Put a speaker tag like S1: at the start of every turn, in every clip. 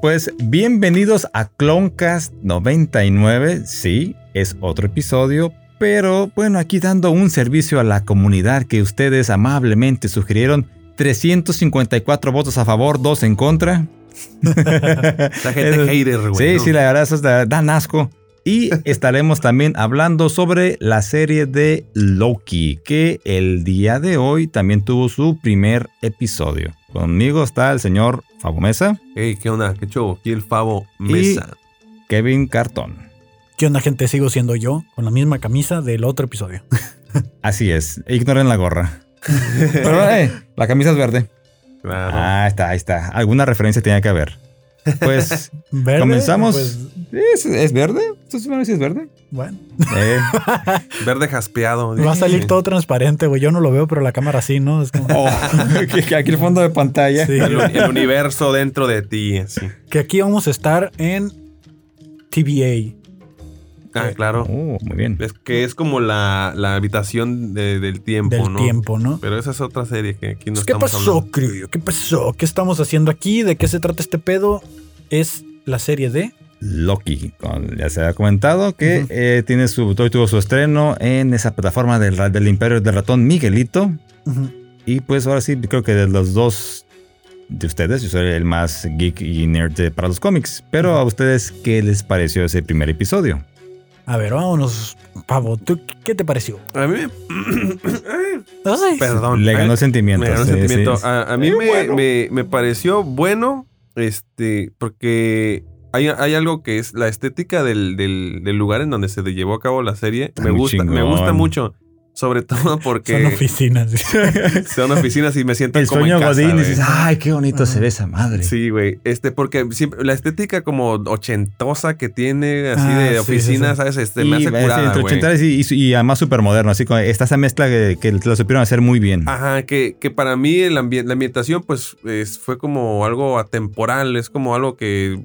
S1: Pues bienvenidos a Cloncast 99. Sí, es otro episodio, pero bueno, aquí dando un servicio a la comunidad que ustedes amablemente sugirieron. 354 votos a favor, 2 en contra.
S2: La gente hater, güey.
S1: Sí,
S2: ¿no?
S1: sí, la verdad, eso da, dan asco. Y estaremos también hablando sobre la serie de Loki, que el día de hoy también tuvo su primer episodio. Conmigo está el señor Fabo Mesa,
S2: Ey, ¿qué onda? ¿Qué show? Aquí el Favo Mesa.
S1: Kevin Cartón.
S3: ¿Qué onda, gente? Sigo siendo yo, con la misma camisa del otro episodio.
S1: Así es, ignoren la gorra. Pero eh, la camisa es verde.
S2: Claro.
S1: Ah, está, ahí está. Alguna referencia tenía que haber. Pues
S3: ¿Verde?
S1: comenzamos.
S3: Pues,
S1: ¿Es, es verde? ¿Tú sabes si es verde?
S3: bueno,
S1: Eh,
S2: Verde jaspeado.
S3: va a salir todo transparente, güey. Yo no lo veo, pero la cámara sí, ¿no? Es como
S1: oh, que- que aquí el fondo de pantalla.
S3: Sí.
S2: El, el universo dentro de ti,
S3: que aquí vamos a estar en TVA.
S2: Ah, claro.
S1: Oh, muy bien.
S2: Es que es como la, la habitación de- del tiempo,
S3: del
S2: ¿no?
S3: tiempo, ¿no?
S2: Pero esa es otra serie que aquí no
S3: Pues, ¿Qué
S2: estamos
S3: pasó,
S2: hablando.
S3: Criollo? ¿Qué pasó? ¿Qué estamos haciendo aquí? ¿De qué se trata este pedo? Es la serie de...
S1: Loki, con- ya se ha comentado que eh, tiene su, hoy tuvo su estreno en esa plataforma del, del Imperio del Ratón Miguelito. Y pues ahora sí, creo que de los dos de ustedes, yo soy el más geek y nerd de- para los cómics. Pero a ustedes, ¿qué les pareció ese primer episodio?
S3: A ver, vámonos, Pavo. ¿Tú qué te pareció?
S2: A mí me...
S3: Ay,
S2: Perdón.
S1: Le ganó el sentimiento.
S2: Me ganó el
S1: sí,
S2: sentimiento.
S1: sí.
S2: A, a mí
S1: Eh,
S2: me,
S1: bueno.
S2: me- me pareció bueno, este, porque hay, hay algo que es la estética del, del- del lugar en donde se llevó a cabo la serie.
S1: Está
S2: Me gusta, me gusta mucho. Sobre todo porque
S3: Son oficinas.
S2: son oficinas y me siento
S1: El
S2: como
S1: sueño
S2: en casa,
S1: Godín,
S2: güey.
S1: dices, ay, qué bonito se ve esa madre.
S2: Sí, güey. Este, porque siempre, la estética como ochentosa que tiene, así
S3: Ah,
S2: de oficinas,
S3: sí, sí.
S2: ¿sabes? Este,
S1: y,
S2: me hace
S1: sí,
S2: curada,
S1: entre y, y- y además súper moderno. Así como está esa mezcla que, que lo supieron hacer muy bien.
S2: Ajá, que, que para mí el ambien- la ambientación, pues, es- fue como algo atemporal, es como algo que,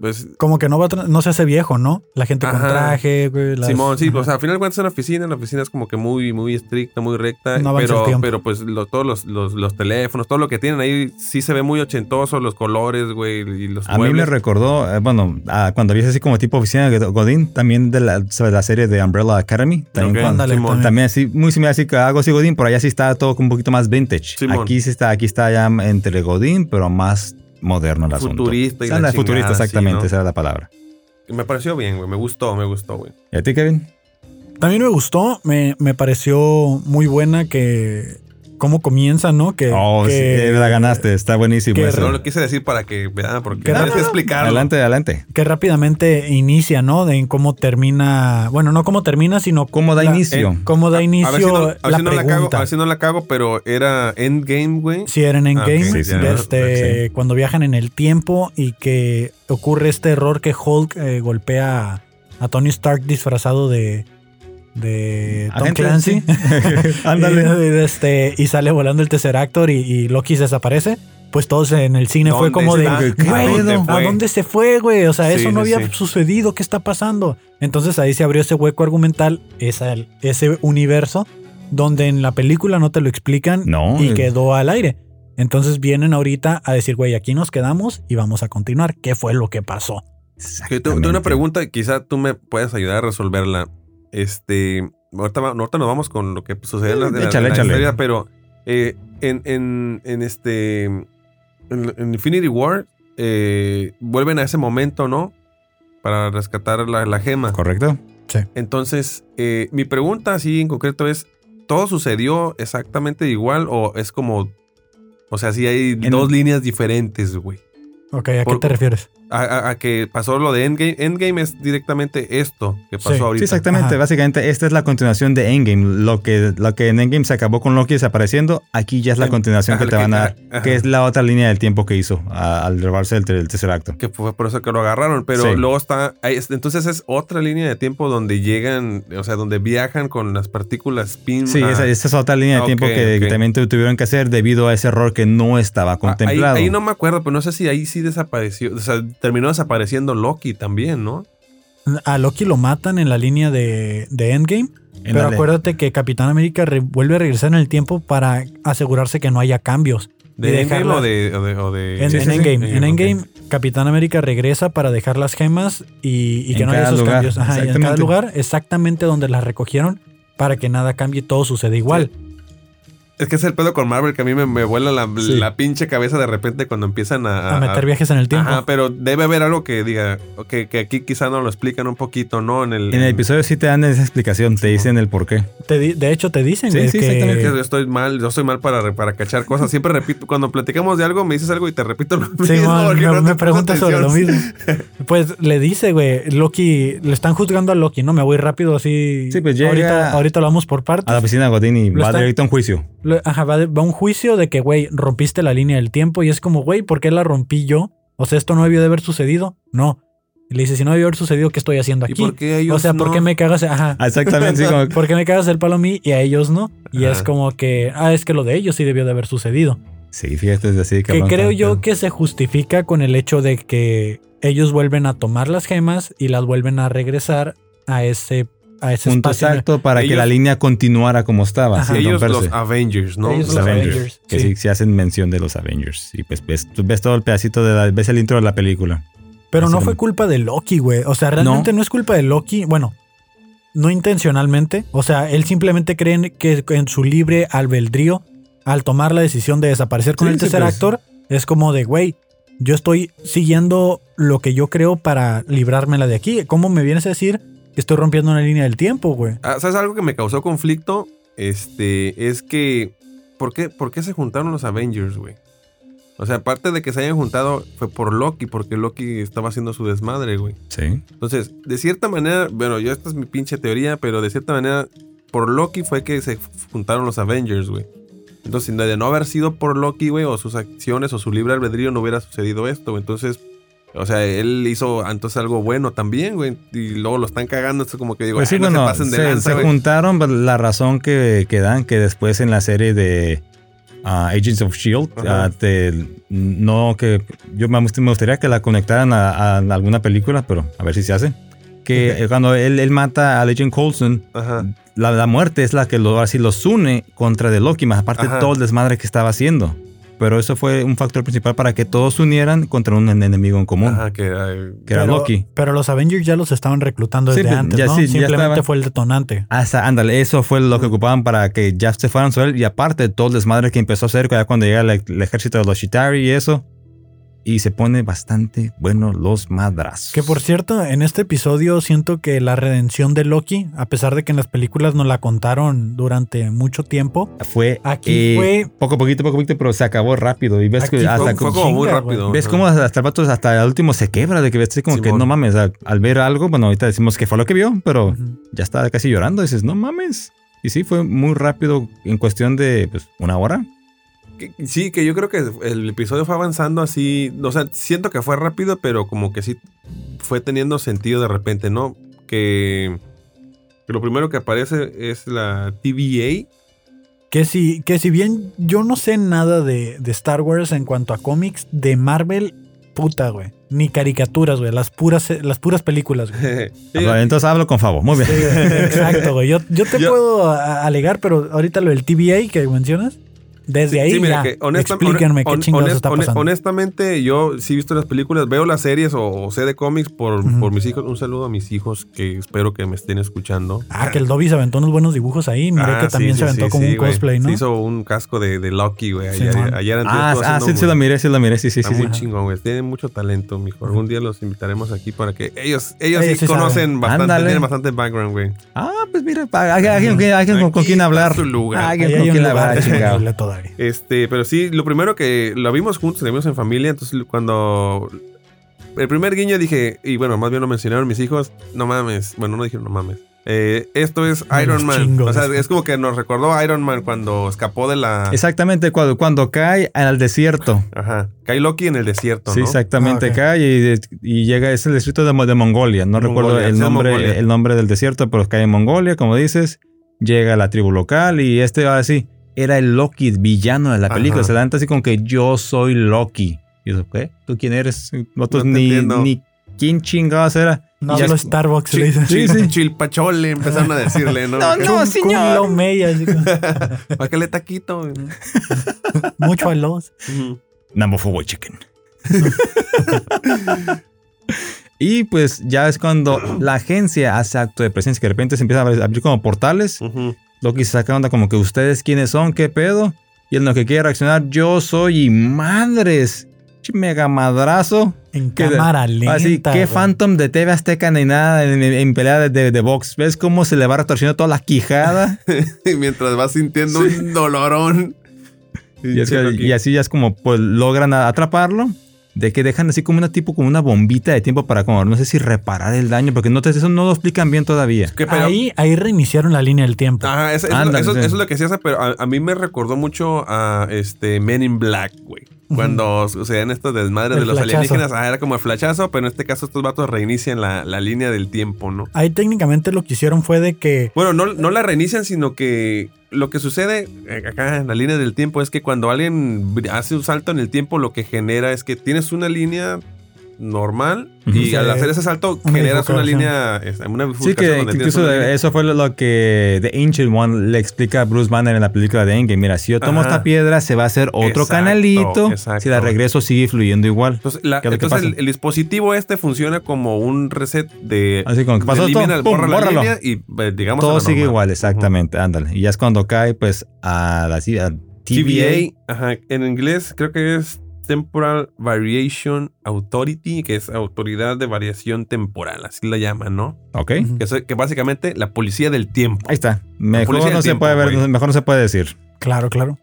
S2: pues,
S3: Como que no, va no se hace viejo, ¿no? La gente con traje, güey. las-
S2: Simón, sí,
S3: Ajá.
S2: o sea, al final de cuentas es una oficina, la oficina es como que muy, muy estricta, muy recta,
S3: No
S2: pero, pero pues lo- todos los, los, los teléfonos, todo lo que tienen ahí sí se ve muy ochentoso, los colores, güey, y los
S1: A mí me recordó, eh, bueno, a cuando vi así como tipo oficina de Godín, también de la, sobre la serie de Umbrella Academy. También,
S2: Ok,
S1: cuando-
S3: también.
S1: también así, muy similar así que algo así Godín, por allá sí está todo un poquito más vintage.
S2: Simón.
S1: Aquí sí está, aquí está ya entre Godín, pero más moderno el asunto.
S2: Futurista y la
S1: futurista,
S2: chingada, sí,
S1: exactamente,
S2: ¿no?
S1: esa era la palabra.
S2: Me pareció bien, güey, me gustó, me gustó, güey.
S1: ¿Y a ti, Kevin?
S3: También me gustó, me, me pareció muy buena que cómo comienza, ¿no? Que,
S1: Oh, sí,
S3: que,
S1: eh, la ganaste, está buenísimo
S3: que
S1: eso.
S2: No lo quise decir para que vean, porque
S3: ¿Qué
S2: tienes que explicarlo.
S1: Adelante, adelante.
S3: que rápidamente inicia, ¿no? De en cómo termina, bueno, no cómo termina, sino
S1: ¿Cómo da
S3: la-
S1: inicio?
S2: eh,
S3: cómo da
S2: A ver si
S3: inicio
S2: no, a ver
S3: la
S2: si no la cago,
S3: pregunta.
S2: a ver si no la cago, pero era Endgame, güey.
S3: Si eran en
S2: Ah,
S3: game,
S2: ok,
S1: sí, sí,
S3: este, cuando viajan en el tiempo y que ocurre este error que Hulk eh, golpea a Tony Stark disfrazado de, de Tom
S1: Agente,
S3: Clancy.
S1: Ándale.
S3: Y, este, y sale volando el Tesseractor y, y Loki se desaparece. Pues todos en el cine fue
S2: ¿Dónde
S3: como de,
S2: está?
S1: ¿Qué
S3: güey,
S2: ¿A dónde
S3: ¿a
S2: fue?
S3: dónde se fue, güey? O sea,
S2: Sí,
S3: eso no
S2: sí,
S3: había
S2: sí.
S3: sucedido. ¿Qué está pasando? Entonces ahí se abrió ese hueco argumental, esa, ese universo, donde en la película no te lo explican
S1: No,
S3: y
S1: eh.
S3: quedó al aire. Entonces vienen ahorita a decir, güey, aquí nos quedamos y vamos a continuar. ¿Qué fue lo que pasó?
S2: Que tengo tengo una pregunta y quizá tú me puedas ayudar a resolverla. Este, ahorita, nos vamos con lo que sucede en la, en la-
S1: Échale,
S2: en la
S1: échale.
S2: historia, pero eh, en, en, en este, en, en Infinity War, eh, vuelven a ese momento, ¿no? Para rescatar la, la gema.
S1: ¿Correcto?
S2: Entonces, eh, mi pregunta así en concreto es, ¿todo sucedió exactamente igual o es como, o sea, si hay
S1: En-
S2: dos líneas diferentes, güey?
S3: Ok, ¿a
S2: Por-
S3: qué te refieres?
S2: A, a- a que pasó lo de Endgame. Endgame es directamente esto que pasó
S3: Sí.
S1: Sí,
S2: ahorita.
S1: exactamente.
S3: Ajá.
S1: Básicamente, esta es la continuación de Endgame. Lo que, lo que en Endgame se acabó con Loki desapareciendo, aquí ya es la
S2: Sí.
S1: continuación
S2: Ajá,
S1: que te van a dar,
S2: ajá.
S1: que es la otra línea del tiempo que hizo a- al robarse el, ter- el tercer acto.
S2: Que fue por eso que lo agarraron. Pero
S1: Sí.
S2: luego está. ahí es- entonces es otra línea de tiempo donde llegan, o sea, donde viajan con las partículas spin.
S1: Sí, esa, esa es otra línea de
S2: Ok,
S1: tiempo que, que
S2: ok.
S1: también tu- tuvieron que hacer debido a ese error que no estaba
S2: Ah, Ahí,
S1: contemplado.
S2: ahí no me acuerdo, pero no sé si ahí sí desapareció. O sea, terminó desapareciendo Loki también, ¿no?
S3: A Loki lo matan en la línea de, de Endgame.
S1: En
S3: Pero acuérdate que Capitán América re- vuelve a regresar en el tiempo para asegurarse que no haya cambios.
S2: ¿De Endgame
S3: dejarla-
S2: o de, o de, o de-
S3: En,
S1: Sí,
S3: en
S1: sí, sí.
S3: Endgame, en. Endgame, Capitán América regresa para dejar las gemas y, y que
S1: En
S3: no haya esos
S1: lugar,
S3: cambios. Ajá, y en cada lugar, exactamente donde las recogieron, para que nada cambie y todo suceda igual.
S2: Es que es el pedo con Marvel que a mí me, me vuela la,
S1: Sí.
S2: la pinche cabeza de repente cuando empiezan a...
S3: A meter viajes en el tiempo.
S2: Ajá, pero debe haber algo que diga, que, que aquí quizá nos lo explican un poquito, ¿no? En el,
S1: En el episodio sí te dan esa explicación, te dicen el por qué.
S3: Te di- de hecho, te dicen
S1: Sí,
S3: güey,
S1: sí,
S3: que,
S2: yo estoy mal, yo soy mal para, para cachar cosas. Siempre repito, cuando platicamos de algo, me dices algo y te repito lo
S3: Sí,
S2: mismo.
S3: man,
S2: porque
S3: me,
S2: no
S3: me preguntas sobre lo mismo. Pues le dice, güey, Loki, le están juzgando a Loki, ¿no? Me voy rápido así.
S1: Sí, pues llega-
S3: Ahorita, ahorita lo vamos por partes.
S1: A la oficina de Godín y va directo a un juicio.
S3: Ajá, va, de- va a un juicio de que, güey, rompiste la línea del tiempo y es como, güey, ¿por qué la rompí yo? O sea, ¿esto no debió de haber sucedido? No. Y le dice, si no debió haber sucedido, ¿qué estoy haciendo
S2: ¿Y
S3: aquí?
S2: por qué ellos
S3: o sea, ¿por
S2: no?
S3: qué me cagas? Ajá.
S1: Ah, Exactamente, sí, como-
S3: ¿Por qué me cagas el palo a mí y a ellos no? Y
S2: Ajá.
S3: es como que, ah, es que lo de ellos sí debió de haber sucedido.
S1: sí, fíjate, es así.
S3: Que
S1: cabrón,
S3: creo yo que se justifica con el hecho de que ellos vuelven a tomar las gemas y las vuelven a regresar a ese, a ese
S1: Punto
S3: espacio.
S1: exacto para que la línea continuara como estaba.
S3: Ajá.
S1: sin
S2: Ellos
S1: romperse.
S2: los Avengers, ¿no?
S3: Ellos
S1: Los
S3: los
S1: Avengers.
S3: Avengers,
S1: Que
S3: sí.
S1: sí, sí hacen mención de los Avengers. Y pues ves, ves todo el pedacito de la, ves el intro de la película.
S3: Pero no fue
S1: como-
S3: culpa de Loki, güey. O sea, realmente no. es culpa de Loki. Bueno, no intencionalmente. O sea, él simplemente cree que en su libre albedrío, al tomar la decisión de desaparecer con
S1: Sí,
S3: el
S1: sí,
S3: tercer
S1: pues.
S3: actor, es como de, güey, yo estoy siguiendo lo que yo creo para librármela de aquí. ¿Cómo me vienes a decir estoy rompiendo una línea del tiempo, güey?
S2: Ah, ¿Sabes algo que me causó conflicto? Este, es que. ¿Por qué, por qué se juntaron los Avengers, güey? O sea, aparte de que se hayan juntado, fue por Loki, porque Loki estaba haciendo su desmadre, güey.
S1: Sí.
S2: Entonces, de cierta manera, bueno, yo esta es mi pinche teoría, pero de cierta manera, por Loki fue que se juntaron los Avengers, güey. Entonces, de no haber sido por Loki, güey, o sus acciones o su libre albedrío, no hubiera sucedido esto, güey. Entonces, o sea, él hizo entonces algo bueno también, güey. Y luego lo están cagando, esto como que digo,
S1: Pues sí,
S2: "Ay, no se pasen de
S1: se,
S2: lanza,
S1: se
S2: güey".
S1: juntaron pues, la razón que, que dan, que después en la serie de ah, Agents of Shield, ah, te- no que yo me, gustaría que la conectaran a, a alguna película, pero a ver si se hace. Que cuando él, él mata a Legend Coulson,
S2: Ajá.
S1: la, la muerte es la que lo, así los une contra de Loki, más aparte
S2: Ajá.
S1: de todo el desmadre que estaba haciendo. Pero eso fue un factor principal para que todos se unieran contra un en- enemigo en común,
S2: Ajá, que era,
S1: que era
S3: Pero-
S1: Loki.
S3: Pero los Avengers ya los estaban reclutando desde antes,
S1: ya
S3: ¿no?
S1: sí, ya
S3: Simplemente
S1: estaban.
S3: fue el detonante.
S1: Hasta, ándale, eso fue lo que ocupaban para que ya se fueran sobre él. Y aparte, todo el desmadre que empezó a hacer ya cuando llega el, el ejército de los Chitari y eso. Y se pone bastante bueno los madrazos.
S3: Que por cierto, en este episodio siento que la redención de Loki, a pesar de que en las películas nos la contaron durante mucho tiempo,
S1: fue
S3: Aquí
S1: eh,
S3: fue-
S1: poco a poquito, poco poquito, pero se acabó rápido. Y ves
S3: Aquí
S1: que
S3: fue-
S1: hasta
S2: fue,
S1: como-
S2: muy rápido.
S1: ves cómo hasta el vato hasta el último se quebra de que ves como que
S2: Simón.
S1: no mames, al, al ver algo, bueno, ahorita decimos que fue lo que vio, pero
S3: Ujú.
S1: ya está casi llorando. Dices, no mames. Y sí, fue muy rápido en cuestión de pues, una hora.
S2: Que- Sí, que yo creo que el episodio fue avanzando así. O sea, siento que fue rápido, pero como que sí fue teniendo sentido de repente, ¿no? Que, que lo primero que aparece es la TVA.
S3: que si, que si bien yo no sé nada de, de Star Wars en cuanto a cómics, de Marvel, puta, güey. Ni caricaturas, güey. Las puras, las puras películas, güey.
S2: Sí,
S1: Ah, Entonces hablo con Favo. Muy bien.
S3: Sí, Exacto, güey. Yo, yo te
S2: Yo-
S3: puedo alegar, pero ahorita lo del TVA que mencionas, desde ahí
S2: Sí, mira,
S3: ya,
S2: que honesta-
S3: explíquenme qué
S2: hon-
S3: chingados
S2: honest-
S3: está pasando.
S2: Honestamente, yo sí he visto las películas, veo las series o, o sé de cómics por,
S3: Ujú.
S2: por mis hijos. Un saludo a mis hijos que espero que me estén escuchando.
S3: Ah, que el Dobby se aventó unos buenos dibujos ahí. Miré
S2: Ah,
S3: que
S2: sí,
S3: también
S2: sí,
S3: se aventó
S2: sí,
S3: como
S2: sí,
S3: un cosplay, ¿no?
S2: Se hizo un casco de, de Loki, güey.
S3: Sí,
S2: Ayer, ayer
S1: Ah, ah,
S2: haciendo
S1: sí, sí lo miré, sí lo miré, sí, sí,
S2: Está
S1: sí.
S2: muy
S1: sí.
S2: chingón, güey. Tienen mucho talento, mijo. Algún día los invitaremos aquí para que ellos, ellos, sí
S3: sí
S2: conocen bastante, tienen bastante background, güey.
S1: Ah, pues mira, alguien, con, quien hablar.
S2: su lugar.
S1: Alguien con quien hablar, chingado.
S3: Todavía.
S2: Este, pero sí, lo primero que lo vimos juntos, lo vimos en familia, entonces cuando el primer guiño dije, y bueno, más bien lo mencionaron mis hijos, no mames, bueno, no dijeron no mames. Eh, esto es Iron Man.
S3: chingo
S2: O sea, es como que nos recordó a Iron Man cuando escapó de la...
S1: Exactamente, cuando, cuando cae al desierto.
S2: Ajá. Cae Loki en el desierto,
S1: Sí,
S2: ¿no?
S1: exactamente,
S3: Ah, ok.
S1: cae y, y llega, es el distrito de, de Mongolia. No recuerdo
S2: Mongolia,
S1: el
S2: sí,
S1: nombre,
S2: Mongolia.
S1: el nombre del desierto, pero cae en Mongolia, como dices. Llega a la tribu local y este así era el Loki villano de la película.
S2: Ajá.
S1: Se levanta así como que yo soy Loki. Y yo, ¿qué? ¿Tú quién eres? Nosotros
S2: No
S1: ni,
S2: entiendo.
S1: ni quién chingados era.
S3: No
S1: Ya
S3: hablo
S1: es-
S3: Starbucks, le dicen.
S1: Sí, sí.
S2: Chilpachole, empezaron a decirle, ¿no?
S1: No, no. Señor.
S3: como,
S2: ¿Para qué le taquito?
S3: mucho a los.
S1: Number four chicken. y pues ya es cuando la agencia hace acto de presencia, que de repente se empiezan a abrir- como portales.
S2: Ujú.
S1: Loki se saca onda como que ustedes quiénes son, qué pedo. Y en lo que quiere reaccionar, yo soy y madres. Mega madrazo.
S3: En
S1: Que
S3: cámara lenta.
S1: Así, qué. Phantom de TV Azteca ni nada en, en- en pelea de, de, de box. ¿Ves cómo se le va retorciendo toda la quijada?
S2: Y mientras vas sintiendo un dolorón.
S1: y, es que- y así ya es como pues logran atraparlo. De que dejan así como una tipo, como una bombita de tiempo para como, no sé si reparar el daño, porque no te, eso no lo explican bien todavía.
S2: Que, pero-
S3: Ahí, ahí reiniciaron la línea del tiempo.
S2: Ajá, eso, eso-
S1: Ándale,
S2: eso-
S1: sí.
S2: eso es lo que se hace, pero a, a mí me recordó mucho a este Men in Black, güey. Cuando sucedían estos desmadres
S3: El
S2: de los
S3: flachazo.
S2: alienígenas, ah, era como el flachazo, pero en este caso estos vatos reinician la, la línea del tiempo, ¿no?
S3: Ahí técnicamente lo que hicieron fue de que
S2: Bueno, no, no la reinician, sino que lo que sucede eh, acá en la línea del tiempo es que cuando alguien hace un salto en el tiempo, lo que genera es que tienes una línea normal y
S3: Sí.
S2: al hacer ese salto
S3: Una
S2: generas una línea, este, una
S1: Sí, que, incluso
S2: una línea.
S1: eso fue lo que The Ancient One le explica a Bruce Banner en la película de Endgame. Mira, si yo tomo
S2: Ajá.
S1: esta piedra, se va a hacer otro
S2: Exacto,
S1: canalito.
S2: exacto.
S1: Si la regreso, sigue fluyendo igual.
S2: Entonces, la-
S1: ¿Qué es lo que
S2: entonces el, el dispositivo este funciona como un reset de...
S1: Así como que pasó
S2: elimina,
S1: pum,
S2: borra la línea y eh, digamos
S1: Todo sigue igual, exactamente. Ándale. Y ya es cuando cae, pues, a la a TVA.
S2: TVA, ajá, en inglés creo que es Temporal Variation Authority, que es autoridad de variación temporal, así la llaman, ¿no?
S1: Ok.
S2: Que, es, que básicamente la policía del tiempo.
S1: Ahí está. Mejor no se
S2: tiempo,
S1: puede ver,
S2: güey.
S1: mejor no se puede decir.
S3: Claro, claro.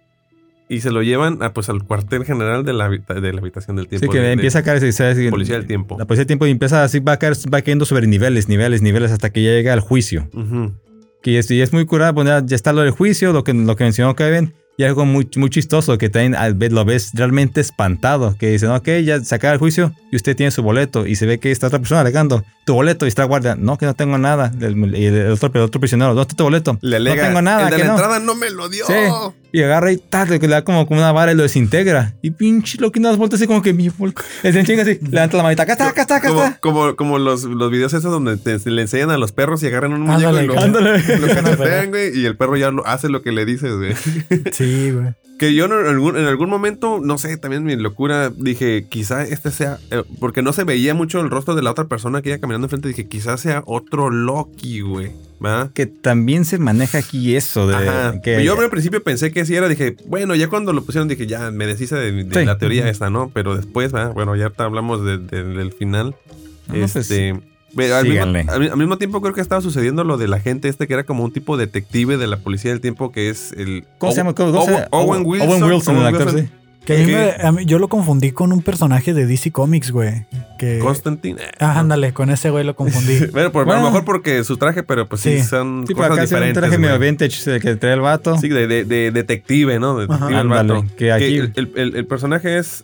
S2: Y se lo llevan a, pues, al cuartel general de la, de la habitación del tiempo.
S1: Sí, que
S2: de-
S1: empieza a caer. ¿sabes?
S2: Policía del tiempo.
S1: La policía del tiempo y empieza así, va, a caer, va cayendo sobre niveles, niveles, niveles, hasta que ya llega al juicio.
S2: Ujú.
S1: Que es, y es muy curada, pues ya, ya está lo del juicio, lo que, lo que mencionó Kevin. Y algo muy, muy chistoso que también al ver- lo ves realmente espantado. Que dicen, ok, ya se acaba el juicio y usted tiene su boleto. Y se ve que está otra persona alegando, tu boleto. Y está el guardia, no, que no tengo nada. El- Y el otro, el otro prisionero, ¿dónde está tu boleto?
S2: Le alega,
S1: no tengo nada,
S2: el de
S1: que
S2: la
S1: no.
S2: entrada no me lo dio.
S1: Sí. Y agarra y tal, le da como, como una vara y lo desintegra. Y pinche lo que das vueltas así como que mi vol- le enchinga así, levanta la manita, acá está, acá está, acá está.
S2: como, como los, los videos esos donde te- le enseñan a los perros y agarran un muñeco y lo,
S3: ándale.
S2: lo cachetean, güey, y el perro ya lo- hace lo que le dices, güey.
S3: Sí, güey.
S2: Que yo en algún, en algún momento, no sé, también mi locura, dije, quizá este sea, eh, porque no se veía mucho el rostro de la otra persona que iba caminando enfrente, dije, quizás sea otro Loki, güey.
S1: Que también se maneja aquí eso de
S2: Ajá.
S1: que
S2: Yo al principio pensé que sí era, dije, bueno, ya cuando lo pusieron dije, ya me deshice de, de
S1: Sí.
S2: la teoría esta, ¿no? Pero después, bueno, ya hablamos de- de- del final.
S1: No, pues,
S2: este, pero al, mismo,
S1: síganle.
S2: al mi- al mismo tiempo creo que estaba sucediendo lo de la gente este que era como un tipo detective de la policía del tiempo que es el...
S1: ¿Cómo se llama?
S2: Owen-
S1: ¿Cómo se llama?
S2: Owen Wilson.
S1: Owen Wilson, el actor,
S2: Wilson.
S1: sí.
S3: Que a mí
S2: ¿Qué?
S3: me- a mí- yo lo confundí con un personaje de DC Comics, güey. Que...
S2: Constantine.
S3: Ah, ándale, con ese güey lo confundí.
S2: Bueno, por- a lo mejor porque su traje, pero pues sí,
S3: Sí.
S2: son
S1: Sí,
S2: cosas
S1: acá se ve un
S2: diferentes.
S1: traje medio vintage que trae el vato.
S2: Sí, de, de- de detective, ¿no? Detective
S3: Ajá.
S2: el vato.
S1: Ándale, que aquí-
S2: el, el- el- el personaje es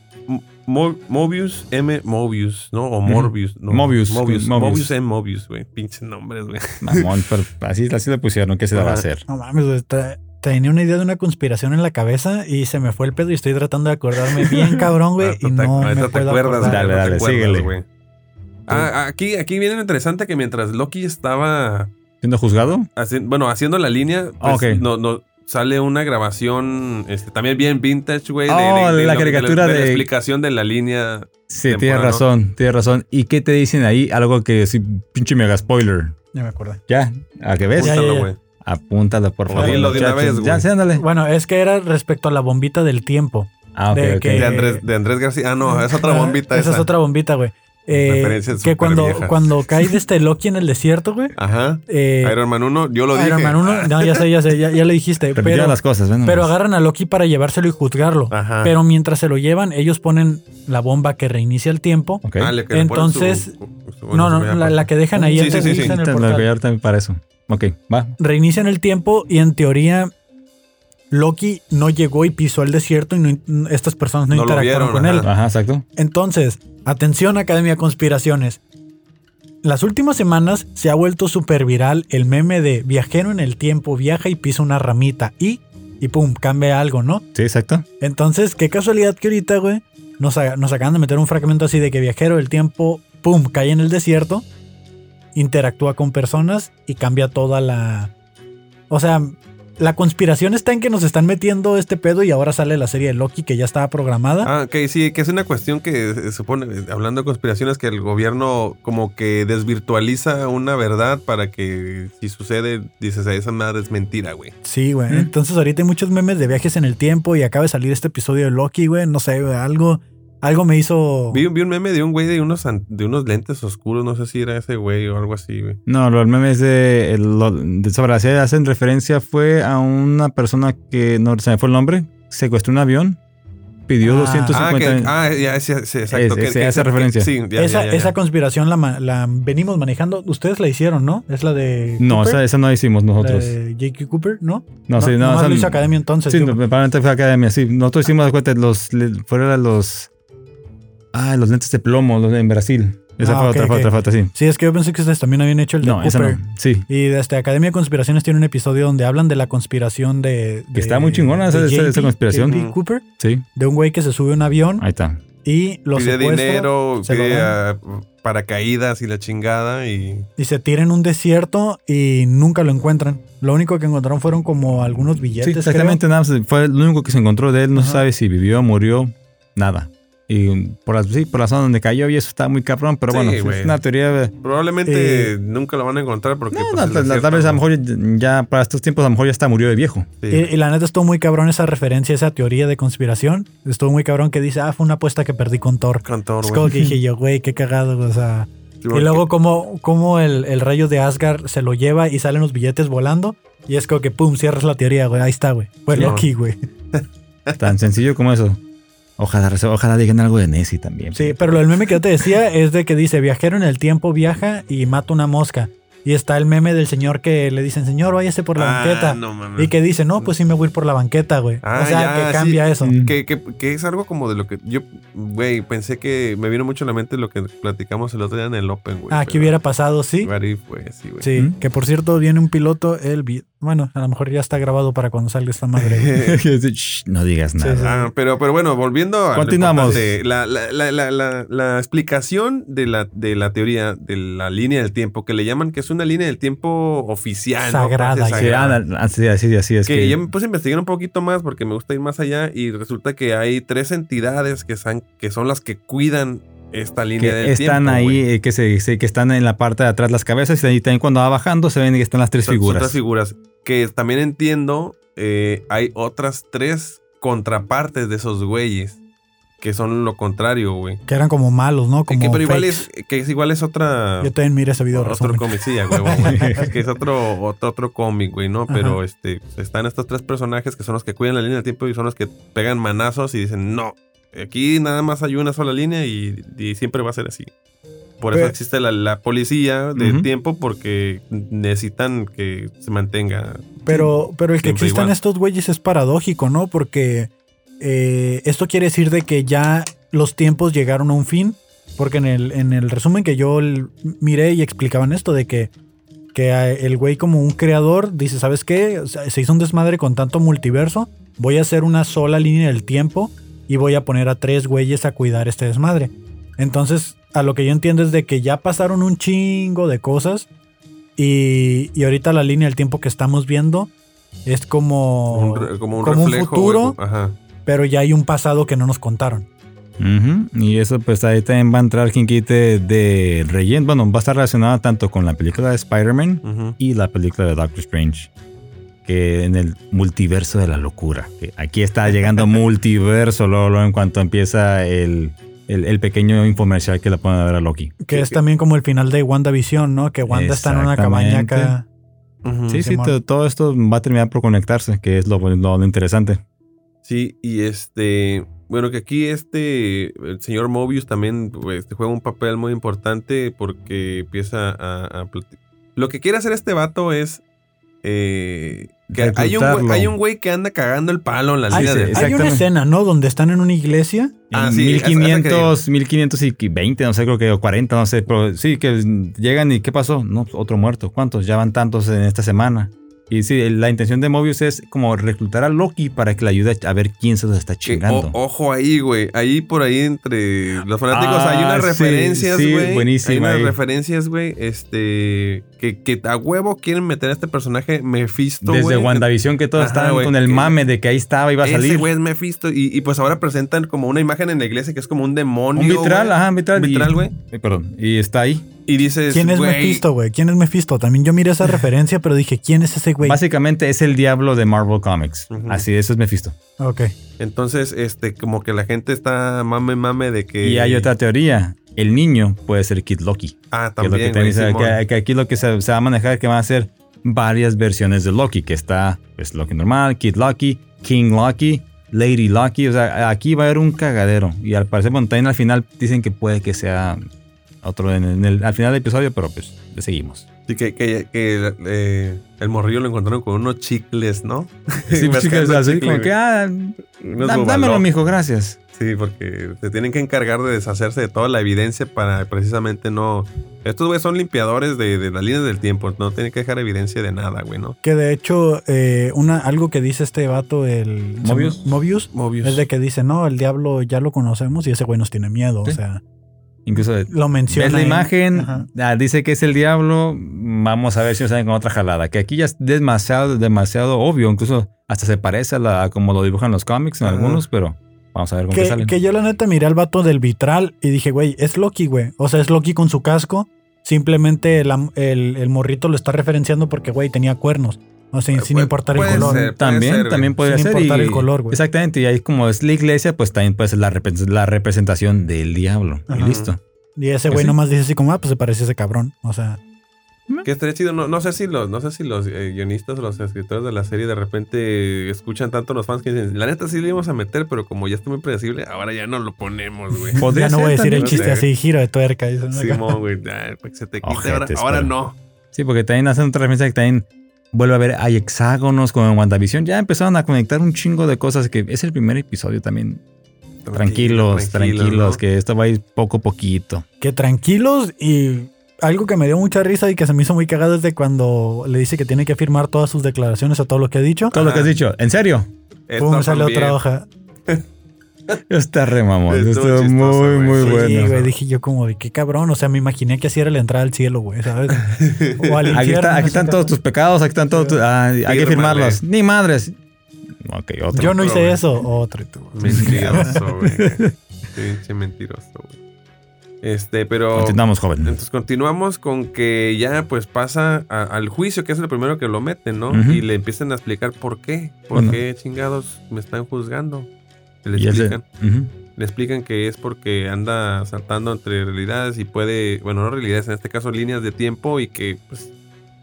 S2: Mo- Mobius M. Mobius, ¿no? O Morbius. No,
S1: Mobius,
S2: Mobius.
S1: Mobius.
S2: Mobius M. Mobius, güey. Pinches nombres, güey.
S1: Mamón, pero así, así le pusieron, ¿qué se le va a hacer?
S3: No mames, güey. Tenía una idea de una conspiración en la cabeza y se me fue el pedo y estoy tratando de acordarme bien cabrón, güey.
S2: Ahorita
S3: Y
S2: te-
S3: no
S2: ahorita
S3: me
S2: te
S3: puedo
S2: acuerdas,
S3: acordar.
S1: Dale,
S2: ahorita
S1: dale,
S2: te acuerdas,
S1: síguele.
S2: güey. Ah, aquí, aquí viene lo interesante que mientras Loki estaba
S1: ¿Siendo juzgado?
S2: haci- bueno, haciendo la línea, pues,
S1: Ah, ok.
S2: no, no, sale una grabación este, también bien vintage, güey. de-
S1: Oh,
S2: de- de
S1: la
S2: lo-
S1: caricatura
S2: la
S1: de-
S2: explicación de la línea.
S1: Sí,
S2: Temporada,
S1: tienes razón, tienes razón. ¿Y qué te dicen ahí? Algo que sí, pinche mega spoiler.
S3: Ya me acordé.
S1: Ya, ¿a qué ves?
S3: Ya, ya,
S2: Apúntalo,
S3: ya.
S2: güey.
S1: Apúntalo, por favor.
S2: Dilo de una vez,
S1: Ya,
S2: güey.
S1: sí, ándale.
S3: Bueno, es que era respecto a la bombita del tiempo.
S1: Ah, ok,
S3: de
S1: ok.
S3: que-
S2: De Andrés, de Andrés García. Ah, no, es otra bombita
S3: Esa
S2: esa.
S3: es otra bombita, güey. Eh, que cuando,
S2: viejas.
S3: cuando cae de este Loki en el desierto, güey.
S2: Ajá.
S3: eh,
S2: Iron Man 1, yo lo
S3: Iron
S2: dije.
S3: Man 1, no, ya sé, ya sé, ya, ya lo dijiste. Pero,
S1: las cosas, ven
S3: pero agarran a Loki para llevárselo y juzgarlo.
S2: Ajá.
S3: Pero mientras se lo llevan, ellos ponen la bomba que reinicia el tiempo.
S1: Ok.
S2: Ah, le- que
S3: Entonces-
S2: su- su- bueno,
S3: no, no, la, la que dejan ahí
S2: Sí, sí, sí, sí.
S3: el
S1: para eso. Ok, va.
S3: Reinician el tiempo y en teoría Loki no llegó y pisó el desierto y no- estas personas no, interactuaron
S2: vieron,
S3: con él.
S2: Ajá,
S1: exacto.
S3: Entonces, atención Academia Conspiraciones. Las últimas semanas se ha vuelto súper viral el meme de viajero en el tiempo, viaja y pisa una ramita y, y pum, cambia algo, ¿no?
S1: Sí, exacto.
S3: Entonces, qué casualidad que ahorita, güey, nos, nos acaban de meter un fragmento así de que viajero del tiempo, pum, cae en el desierto interactúa con personas y cambia toda la... O sea, la conspiración está en que nos están metiendo este pedo y ahora sale la serie de Loki que ya estaba programada.
S2: Ah, ok, sí, que es una cuestión que se supone, hablando de conspiraciones, que el gobierno como que desvirtualiza una verdad para que si sucede, dices, esa madre es mentira, güey.
S3: Sí, güey.
S1: ¿Mm?
S3: Entonces ahorita hay muchos memes de viajes en el tiempo y acaba de salir este episodio de Loki, güey. No sé, algo, algo me hizo...
S2: Vi, vi un meme de un güey de unos, de unos lentes oscuros, no sé si era ese güey o algo así, güey.
S1: No, los memes de, lo- de sobre la serie hacen referencia fue a una persona que no se me fue el nombre, secuestró un avión, pidió
S3: Ah.
S1: 250
S2: Ah, que, ah, ya, sí, sí, exacto.
S1: Es-
S2: que- que-
S1: hace
S2: que-
S1: referencia.
S2: Sí, ya,
S3: esa,
S2: ya, ya, ya.
S3: esa conspiración la, ma- la venimos manejando. Ustedes la hicieron, ¿no? Es la de...
S1: No, esa, esa no la hicimos
S3: la
S1: nosotros.
S3: de J.K. Cooper, ¿no?
S1: No, sí, no,
S3: nomás
S1: esa-
S3: lo hizo Academia entonces.
S1: Sí, no, probablemente fue academia, sí. Nosotros hicimos de cuenta los fueron los ah, los lentes de plomo, los de en Brasil. Esa
S3: Ah,
S1: fue otra, fue
S3: ok.
S1: otra, otra, sí.
S3: Sí, es que yo pensé que ustedes también habían hecho el de
S1: No, esa
S3: Cooper.
S1: no. Sí.
S3: Y desde Academia de Conspiraciones tiene un episodio donde hablan de la conspiración de...
S1: Que
S3: de-
S1: está muy chingona
S3: de
S1: esa- conspiración.
S3: JP Cooper,
S1: Sí.
S3: de un güey que se sube a un avión
S1: Ahí está.
S3: y lo
S2: Pide dinero, pide paracaídas y la chingada y...
S3: y se tira en un desierto y nunca lo encuentran. Lo único que encontraron fueron como algunos
S1: Sí,
S3: billetes,
S1: exactamente nada más. Fue lo único que se encontró de él. No se sabe si vivió, murió, nada. Y por la, sí, por la zona donde cayó y eso está muy cabrón, pero
S2: Sí,
S1: bueno, es
S2: güey.
S1: una teoría. eh,
S2: Probablemente
S3: Eh,
S2: nunca lo van a encontrar porque...
S1: No,
S2: pues,
S1: no, tal, vez a lo mejor ya para estos tiempos a lo mejor ya está murió de viejo.
S2: Sí.
S3: Y, y la neta estuvo muy cabrón esa referencia, esa teoría de conspiración. Estuvo muy cabrón que dice, ah, fue una apuesta que perdí con Thor.
S2: Con Thor,
S3: Es
S2: güey.
S3: como que dije yo, güey, qué cagado, o sea... Y luego como, como el, el rayo de Asgard se lo lleva y salen los billetes volando. Y es como que, pum, cierras la teoría, güey. Ahí está, güey. Fue
S2: Sí,
S3: Loki, güey.
S1: Tan sencillo como eso. Ojalá, ojalá digan algo de Nessie también.
S3: Sí, pero lo del meme que yo te decía es de que dice, viajero en el tiempo viaja y mata una mosca. Y está el meme del señor que le dicen, señor, váyase por la
S2: Ah,
S3: banqueta.
S2: no.
S3: Y que dice, no, pues sí me voy a ir por la banqueta, güey.
S2: Ah,
S3: o sea,
S2: ya,
S3: que cambia
S2: sí.
S3: eso.
S1: Mm.
S2: Que, que, que es algo como de lo que yo, güey, pensé que me vino mucho a la mente lo que platicamos el otro día en el Open, güey.
S3: Ah, que hubiera pasado, sí.
S2: If, sí, güey.
S3: Sí,
S1: ¿Mm?
S3: que por cierto viene un piloto, el bueno, a lo mejor ya está grabado para cuando salga esta madre.
S1: no digas nada.
S3: Sí, sí.
S2: Ah, pero, pero bueno, volviendo a
S1: Continuamos.
S2: La, la, la, la, la, la explicación de la, de la teoría de la línea del tiempo, que le llaman que es una línea del tiempo oficial. ¿no?
S3: Sagrada, ya.
S1: Sí,
S2: sagrada.
S1: anda, así, así, así es
S2: que,
S1: que.
S2: yo me puse a investigar un poquito más porque me gusta ir más allá y resulta que hay tres entidades que, san- que son las que cuidan esta línea del
S1: que
S2: tiempo.
S1: están ahí, eh, que, se, se- que están en la parte de atrás las cabezas y ahí también cuando va bajando se ven que están las tres
S2: Son- son
S1: figuras.
S2: tres figuras. Que también entiendo, eh, hay otras tres contrapartes de esos güeyes que son lo contrario, güey.
S3: que eran como malos, ¿no? Como
S2: Que, pero igual
S3: fakes.
S2: es, que es igual es otra.
S3: Yo también miré ese video.
S2: Otro cómic, sí, güey. Es que es otro, otro, otro cómic, güey, ¿no? Pero
S3: Ajá.
S2: este, están estos tres personajes que son los que cuidan la línea del tiempo y son los que pegan manazos y dicen, no, aquí nada más hay una sola línea y, y siempre va a ser así. Por eso
S3: Pero-
S2: existe la, la policía del
S1: Ujú.
S2: tiempo porque necesitan que se mantenga.
S3: Pero, pero el que existan
S2: igual.
S3: estos güeyes es paradójico, ¿no? Porque eh, esto quiere decir de que ya los tiempos llegaron a un fin. Porque en el, en el resumen que yo miré y explicaban esto de que, que el güey como un creador dice, ¿sabes qué? Se hizo un desmadre con tanto multiverso. Voy a hacer una sola línea del tiempo y voy a poner a tres güeyes a cuidar este desmadre. Entonces, a lo que yo entiendo es de que ya pasaron un chingo de cosas y, y ahorita la línea del tiempo que estamos viendo es como,
S2: un re- como un
S3: como un
S2: reflejo.
S3: futuro.
S2: Ajá.
S3: pero ya hay un pasado que no nos contaron.
S1: Y eso pues ahí también va a entrar quien quite de relleno. Bueno, va a estar relacionado tanto con la película de Spider-Man y la película de Doctor Strange. Que en el multiverso de la locura. Aquí está llegando multiverso luego, luego en cuanto empieza el, el, el pequeño infomercial que le ponen a ver a Loki.
S3: Que es también como el final de WandaVision, ¿no? Que Wanda está en una cabaña acá.
S1: Sí, sí, todo esto va a terminar por conectarse, que es lo, lo- lo interesante.
S2: Sí, y este, bueno, que aquí este, el señor Mobius también pues, juega un papel muy importante porque empieza a... a Lo que quiere hacer este vato es... eh, que hay un, güey, hay un güey que anda cagando el palo en la línea
S1: sí,
S2: de...
S3: hay una escena, ¿no? Donde están en una iglesia.
S2: Ah,
S1: En
S2: sí, esa- esa que
S1: 1500, 1520, no sé, creo que o 40, no sé, pero sí, que llegan y ¿qué pasó? No, otro muerto. ¿Cuántos? Ya van tantos en esta semana. Y sí, la intención de Mobius es como reclutar a Loki para que le ayude a ver quién se los está chingando.
S2: o- ojo ahí, güey. Ahí por ahí entre los fanáticos
S1: Ah,
S2: hay unas
S1: sí,
S2: referencias,
S1: sí,
S2: güey.
S1: buenísima
S2: Hay unas
S1: ahí.
S2: referencias, güey. Este. Que, que a huevo quieren meter a este personaje Mephisto,
S1: Desde
S2: güey.
S1: WandaVision que todos estaban con el mame de que ahí estaba, iba a
S2: Ese
S1: salir.
S2: güey es Mephisto. Y, y pues ahora presentan como una imagen en la iglesia que es como un demonio.
S1: Un vitral, ajá, un vitral.
S2: Un vitral, güey.
S1: eh, Perdón, y está ahí.
S2: Y dices.
S3: ¿Quién es
S2: güey,
S3: Mephisto, güey? ¿Quién es Mephisto? También yo miré esa referencia, pero dije, ¿quién es ese güey?
S1: Básicamente es el diablo de Marvel Comics.
S2: Ujú.
S1: Así, eso es Mephisto.
S3: Ok.
S2: Entonces, este, como que la gente está mame, mame de que.
S1: Y hay otra teoría. El niño puede ser Kid Loki.
S2: Ah,
S1: Que es lo que
S2: también.
S1: te dice, que, que aquí lo que se, se va a manejar que van a ser varias versiones de Loki, que está pues Loki normal, Kid Loki, King Loki, Lady Loki, o sea, aquí va a haber un cagadero y al parecer Montaigne al final dicen que puede que sea otro en, en el, al final del episodio, pero pues le seguimos.
S2: Sí, que, que, que, eh, el morrillo lo encontraron con unos chicles, ¿no?
S1: Sí,
S2: Mascando
S1: así
S2: chicle,
S1: como que, ah,
S2: Bubaloc.
S1: dámelo, mijo, gracias.
S2: Sí, porque se tienen que encargar de deshacerse de toda la evidencia para precisamente no... Estos güeyes son limpiadores de, de las líneas del tiempo. No tienen que dejar evidencia de nada, güey, ¿no?
S3: Que de hecho, eh, una, algo que dice este vato, el
S1: ¿Mobius?
S3: Mobius,
S2: Mobius.
S3: es de que dice, no, el diablo ya lo conocemos y ese güey nos tiene miedo.
S1: Sí.
S3: O sea,
S1: Incluso
S3: lo menciona.
S1: ves la
S3: en-
S1: imagen, ah, dice que es el diablo, vamos a ver si nos salen con otra jalada, que aquí ya es demasiado, demasiado obvio, incluso hasta se parece a, la, a como lo dibujan los cómics en
S2: Ajá.
S1: algunos, pero vamos a ver cómo que salen.
S3: que yo la neta miré al vato del vitral y dije, güey, es Loki, güey. O sea, es Loki con su casco. Simplemente el morrito lo está referenciando porque, güey, tenía cuernos. O sea, sin
S2: Puede-
S3: importar el
S2: puede
S3: color.
S2: ser.
S1: También,
S2: ser, güey.
S1: también
S3: Sin
S1: ser.
S3: importar
S1: y-
S3: el color, güey.
S1: Exactamente, y ahí como es la iglesia, pues también puede ser la, repre- la representación del diablo.
S3: Ajá.
S1: Y listo.
S3: Y ese
S1: Pues
S3: güey
S1: sí.
S3: nomás dice así como, ah, pues se parece a ese cabrón. O sea,
S2: Que estaría chido. No, no sé si los, no sé si los eh, guionistas o los escritores de la serie de repente escuchan tanto a los fans que dicen, la neta sí le íbamos a meter, pero como ya está muy predecible, ahora ya no lo ponemos, güey.
S3: Ya no
S1: ser
S3: voy a decir el chiste
S2: No sé.
S3: así, giro de tuerca.
S2: Simón, güey, ya, para que se te quite.
S1: Ojetes,
S2: ahora ahora no.
S1: Sí, porque también hacen otra referencia que también vuelve a ver, hay hexágonos como en WandaVision. Ya empezaron a conectar un chingo de cosas que es el primer episodio también. Tranquilos, tranquilos,
S2: ¿no?
S1: que esto va a ir poco a poquito.
S3: Que tranquilos y algo que me dio mucha risa y que se me hizo muy cagado es de cuando le dice que tiene que firmar todas sus declaraciones a todo lo que ha dicho.
S1: Todo lo que has dicho, ¿en serio?
S2: Esto
S3: Pum, sale
S2: también.
S3: otra hoja.
S1: Está re mamón.
S2: Estuvo
S1: Estuvo
S2: chistoso,
S1: muy, muy
S2: Sí,
S1: bueno.
S3: Sí, güey, dije yo como de qué cabrón. O sea, me imaginé que así era la entrada al cielo, güey, ¿sabes? O al
S1: Aquí, está- están todos tus pecados, aquí están todos tus... ah, hay que firmarlos. Ni madres. Ok, otro.
S3: Yo no hice eso. Otro y tú.
S2: Mentiroso, güey. Pinche mentiroso, güey. Este, pero.
S1: Continuamos, joven.
S2: Entonces continuamos con que ya pues pasa a- al juicio, que es lo primero que lo meten, ¿no? Y le empiezan a explicar por qué. ¿Por
S1: Bueno.
S2: qué chingados me están juzgando? Le
S1: Y ese-
S2: explican. Le explican que es porque anda saltando entre realidades y puede, bueno, no realidades, en este caso líneas de tiempo y que pues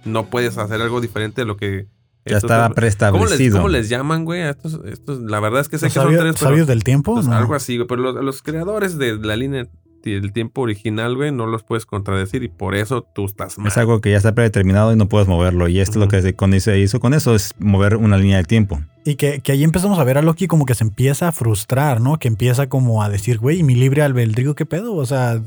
S2: no puedes hacer algo diferente de lo que...
S1: Ya estaba
S2: ¿Cómo les,
S1: preestablecido.
S2: cómo les llaman, güey? A estos, estos, la verdad es que sé
S3: ¿Los
S2: que son
S3: sabios,
S2: tres, pero...
S3: sabios del tiempo?
S2: pues,
S3: No.
S2: Algo así, güey. Pero los, los creadores de la línea del tiempo original, güey, no los puedes contradecir y por eso tú estás mal.
S1: Es algo que ya está predeterminado y no puedes moverlo. Y esto es lo que se, hizo con eso, es mover una línea de tiempo.
S3: Y que, que ahí empezamos a ver a Loki como que se empieza a frustrar, ¿no? Que empieza como a decir, güey, mi libre albedrío, ¿qué pedo? O sea,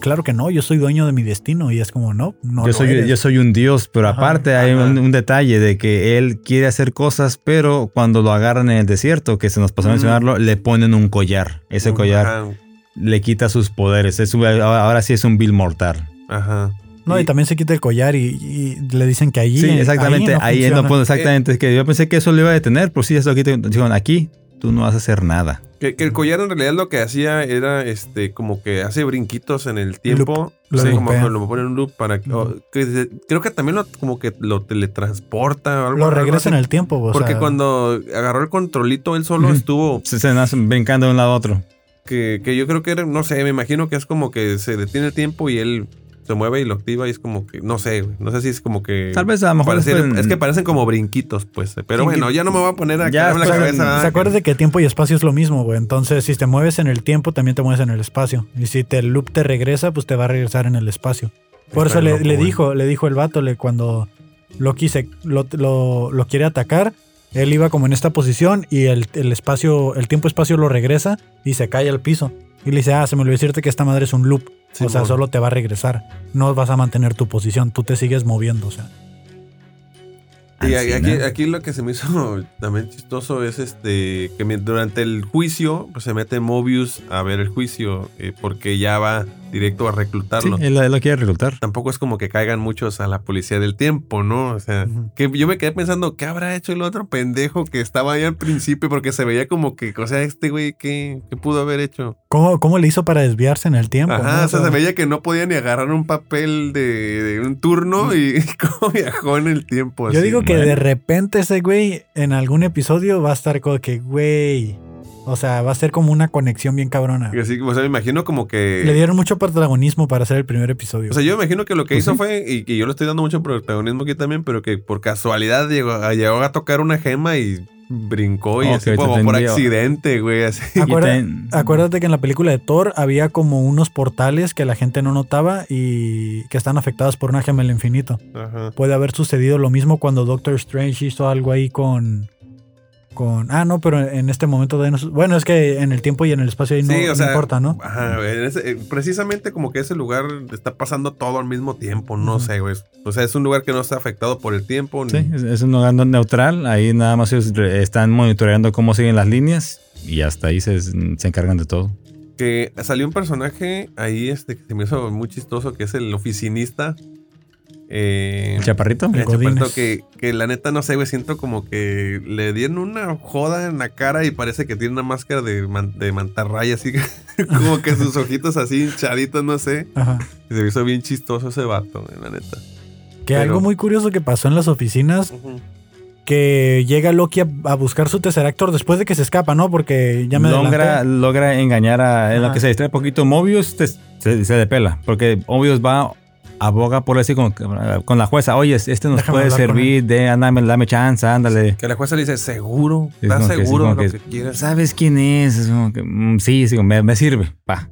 S3: claro que no, yo soy dueño de mi destino. Y es como, no, no.
S1: yo,
S3: lo
S1: soy,
S3: eres.
S1: yo soy un dios, pero
S3: Ajá,
S1: aparte hay un, un detalle de que él quiere hacer cosas, pero cuando lo agarran en el desierto, que se nos pasó a mencionarlo, le ponen un collar. Ese collar
S2: Ajá,
S1: le quita sus poderes. Es un- ahora sí es un Bill mortal.
S2: ajá.
S3: No, y también se quita el collar y, y le dicen que allí.
S1: Sí, exactamente. Ahí,
S3: Ahí,
S1: no
S3: funciona.
S1: puedo, exactamente. Es que yo pensé que eso lo iba a detener, pero sí, eso aquí te dijeron, aquí tú no vas a hacer nada.
S2: Que, que el collar en realidad lo que hacía era este como que hace brinquitos en el tiempo.
S3: Lo
S2: Sí, como
S3: loopea.
S2: que lo pone en un loop para que, que creo que también lo, como que lo teletransporta o algo
S3: Lo
S2: algo
S3: regresa en el tiempo. o
S2: Porque
S3: sea,
S2: cuando agarró el controlito él solo estuvo
S1: Se, se brincando de un lado a otro.
S2: Que, que yo creo que era, no sé, me imagino que es como que se detiene el tiempo y él se mueve y lo activa y es como que, no sé, no sé si es como que...
S1: Tal vez a lo mejor después-
S2: es que parecen como brinquitos, pues. Pero
S1: Sí,
S2: bueno, ya no me voy a poner a
S1: Ya
S2: la cabeza.
S3: ¿Se acuerdan de que tiempo y espacio es lo mismo, güey? Entonces, si te mueves en el tiempo, también te mueves en el espacio. Y si te el loop te regresa, pues te va a regresar en el espacio. Por
S2: Está
S3: eso le,
S2: loco,
S3: le
S2: güey.
S3: dijo, le dijo el vato, le, cuando Loki se, lo, lo- lo quiere atacar, él iba como en esta posición y el, el espacio, el tiempo-espacio lo regresa y se cae al piso. Y le dice, ah, se me olvidó decirte que esta madre es un loop. o sea, solo te va a regresar. No vas a mantener tu posición, tú te sigues moviendo, o sea.
S2: Y aquí,
S1: ¿no?
S2: aquí lo que se me hizo también chistoso es este que durante el juicio pues se mete Mobius a ver el juicio eh, porque ya va directo a
S1: Sí,
S2: reclutarlo.
S1: él, él lo quiere reclutar.
S2: Tampoco es como que caigan muchos a la policía del tiempo, ¿no? O sea, que yo me quedé pensando, ¿qué habrá hecho el otro pendejo que estaba ahí al principio? Porque se veía como que, o sea, este güey, ¿qué, qué pudo haber hecho?
S3: ¿Cómo, ¿Cómo le hizo para desviarse en el tiempo?
S2: Ajá,
S3: no?
S2: o sea, se veía que no podía ni agarrar un papel de, de un turno y cómo viajó en el tiempo.
S3: Yo
S2: así.
S3: digo que de repente ese güey en algún episodio va a estar como que, güey. O sea, va a ser como una conexión bien cabrona.
S2: Y así, o sea, me imagino como que...
S3: Le dieron mucho protagonismo para hacer el primer episodio.
S2: O sea, yo me imagino que lo que
S1: Pues
S2: hizo
S1: sí.
S2: fue, y que yo le estoy dando mucho protagonismo aquí también, pero que por casualidad llegó, a- llegó a tocar una gema y brincó y así como por accidente, güey, así.
S3: Acuérdate que en la película de Thor había como unos portales que la gente no notaba y que están afectados por una gema del infinito.
S2: Ajá.
S3: Puede haber sucedido lo mismo cuando Doctor Strange hizo algo ahí con. Con ah, no, pero en este momento. su- bueno, es que en el tiempo y en el espacio ahí no,
S2: Sí, o
S3: no
S2: sea,
S3: importa, ¿no?
S2: Ajá, ese- eh, precisamente como que ese lugar está pasando todo al mismo tiempo, no sé, güey. O sea, es un lugar que no está afectado por el tiempo. ni-
S1: Sí, es, un lugar neutral. Ahí nada más están monitoreando cómo siguen las líneas y hasta ahí se, se encargan de todo.
S2: Que salió un personaje ahí este, que se me hizo muy chistoso, que es el oficinista. Eh,
S1: ¿El chaparrito?
S2: el chaparrito que, que la neta, no sé, güey, siento como que le dieron una joda en la cara y parece que tiene una máscara de, man- de mantarraya, así como que sus ojitos así hinchaditos, no sé.
S3: Ajá.
S2: Se me hizo bien chistoso ese vato, güey, la neta.
S3: Que
S2: Pero-
S3: algo muy curioso que pasó en las oficinas, que llega Loki a, a buscar su Tesseractor después de que se escapa, ¿no? Porque ya me
S1: logra,
S3: adelanté.
S1: logra engañar a en lo que se distrae poquito. Mobius te- se, se depela porque Mobius va aboga por como que, con la jueza. Oye, este nos
S3: Déjame
S1: puede
S3: con
S1: servir, de, ándame, dame chance, ándale.
S2: Que la jueza le dice, ¿seguro?
S1: Es
S2: ¿Estás
S1: sí,
S2: seguro
S1: como
S2: de lo
S1: que,
S2: que quieres?
S1: ¿Sabes quién es? Es como que, mm, sí, sí, me, me sirve. Pa.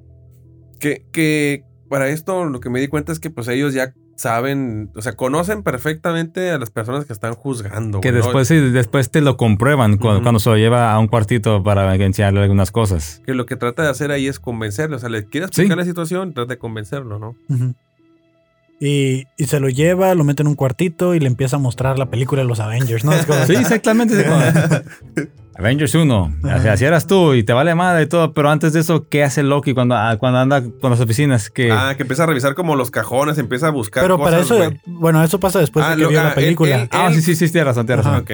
S2: Que, que para esto lo que me di cuenta es que pues ellos ya saben, o sea, conocen perfectamente a las personas que están juzgando.
S1: Que
S2: güey, ¿no?
S1: después, sí, después te lo comprueban cu-
S2: Ujú.
S1: cuando se lo lleva a un cuartito para enseñarle algunas cosas.
S2: Que lo que trata de hacer ahí es convencerlo. O sea, le quiere
S1: Sí.
S2: explicar la situación, trata de convencerlo, ¿no?
S3: Ujú. Y, y se lo lleva, lo mete en un cuartito y le empieza a mostrar la película de los Avengers, ¿no? Es como-
S1: Sí, exactamente. Avengers 1. Así, así eras tú y te vale madre y todo. Pero antes de eso, ¿qué hace Loki cuando, ah, cuando anda con las oficinas? Que
S2: Ah, que empieza a revisar como los cajones, empieza a buscar
S3: Pero para eso, bueno, eso pasa después
S2: Ah,
S3: de que
S2: lo-
S3: vio
S2: ah,
S3: la película.
S2: él-
S1: Ah, sí, sí, sí, tienes razón, tienes razón.
S2: Ok.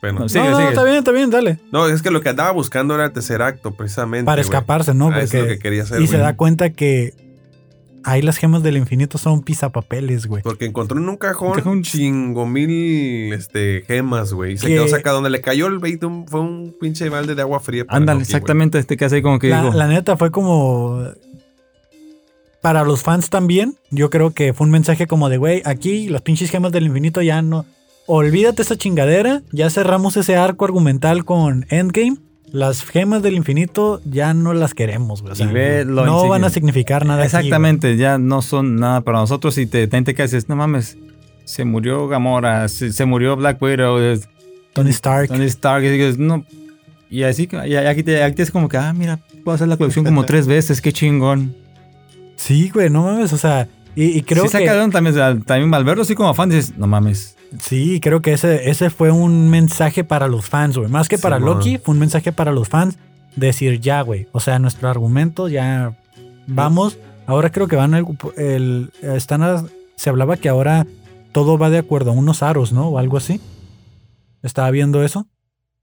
S2: Bueno.
S1: No,
S2: No,
S1: sí. sigue,
S3: no, no,
S1: sigue.
S3: está bien, está bien, dale.
S2: es que lo que andaba buscando era el tercer acto, precisamente.
S3: Para escaparse, ¿no?
S2: Ah, eso es lo
S3: Porque-
S2: que quería hacer,
S3: y se da cuenta que ahí las gemas del infinito son pisapapeles, güey.
S2: Porque encontró en un cajón,
S1: Un cajón.
S2: chingo mil este, gemas, güey. Y se
S3: Que-
S2: quedó sacado. Donde le cayó el bait fue un pinche balde de agua fría.
S1: Ándale, exactamente. Este que hace como que
S3: La,
S1: digo.
S3: la neta fue como. Para los fans también, yo creo que fue un mensaje como de, güey, aquí las pinches gemas del infinito ya no. Olvídate esa chingadera, ya cerramos ese arco argumental con Endgame. Las gemas del infinito ya no las queremos, güey. O sea,
S1: ve
S3: no van a significar nada. aquí,
S1: Exactamente, ya no son nada para nosotros. Y te, te, te dices, no mames, se murió Gamora, se, se murió Black Widow, es-.
S3: Tony Stark.
S1: Tony Stark. Y dices, no. Y así, que- y aquí te, aquí te es como que, ah, mira, puedo hacer la colección como tres veces, qué chingón.
S3: Sí, güey, no mames. O sea, y, y creo
S1: sí,
S3: que.
S1: también, también al verlo así como fan, dices, no mames.
S3: Sí, creo que ese, ese fue un mensaje para los fans, güey. Más que para. Loki, fue un mensaje para los fans. Decir ya, güey. O sea, nuestro argumento ya vamos. Ahora creo que van al- el, están a- se hablaba que ahora todo va de acuerdo a unos aros, ¿no? O algo así. Estaba viendo eso.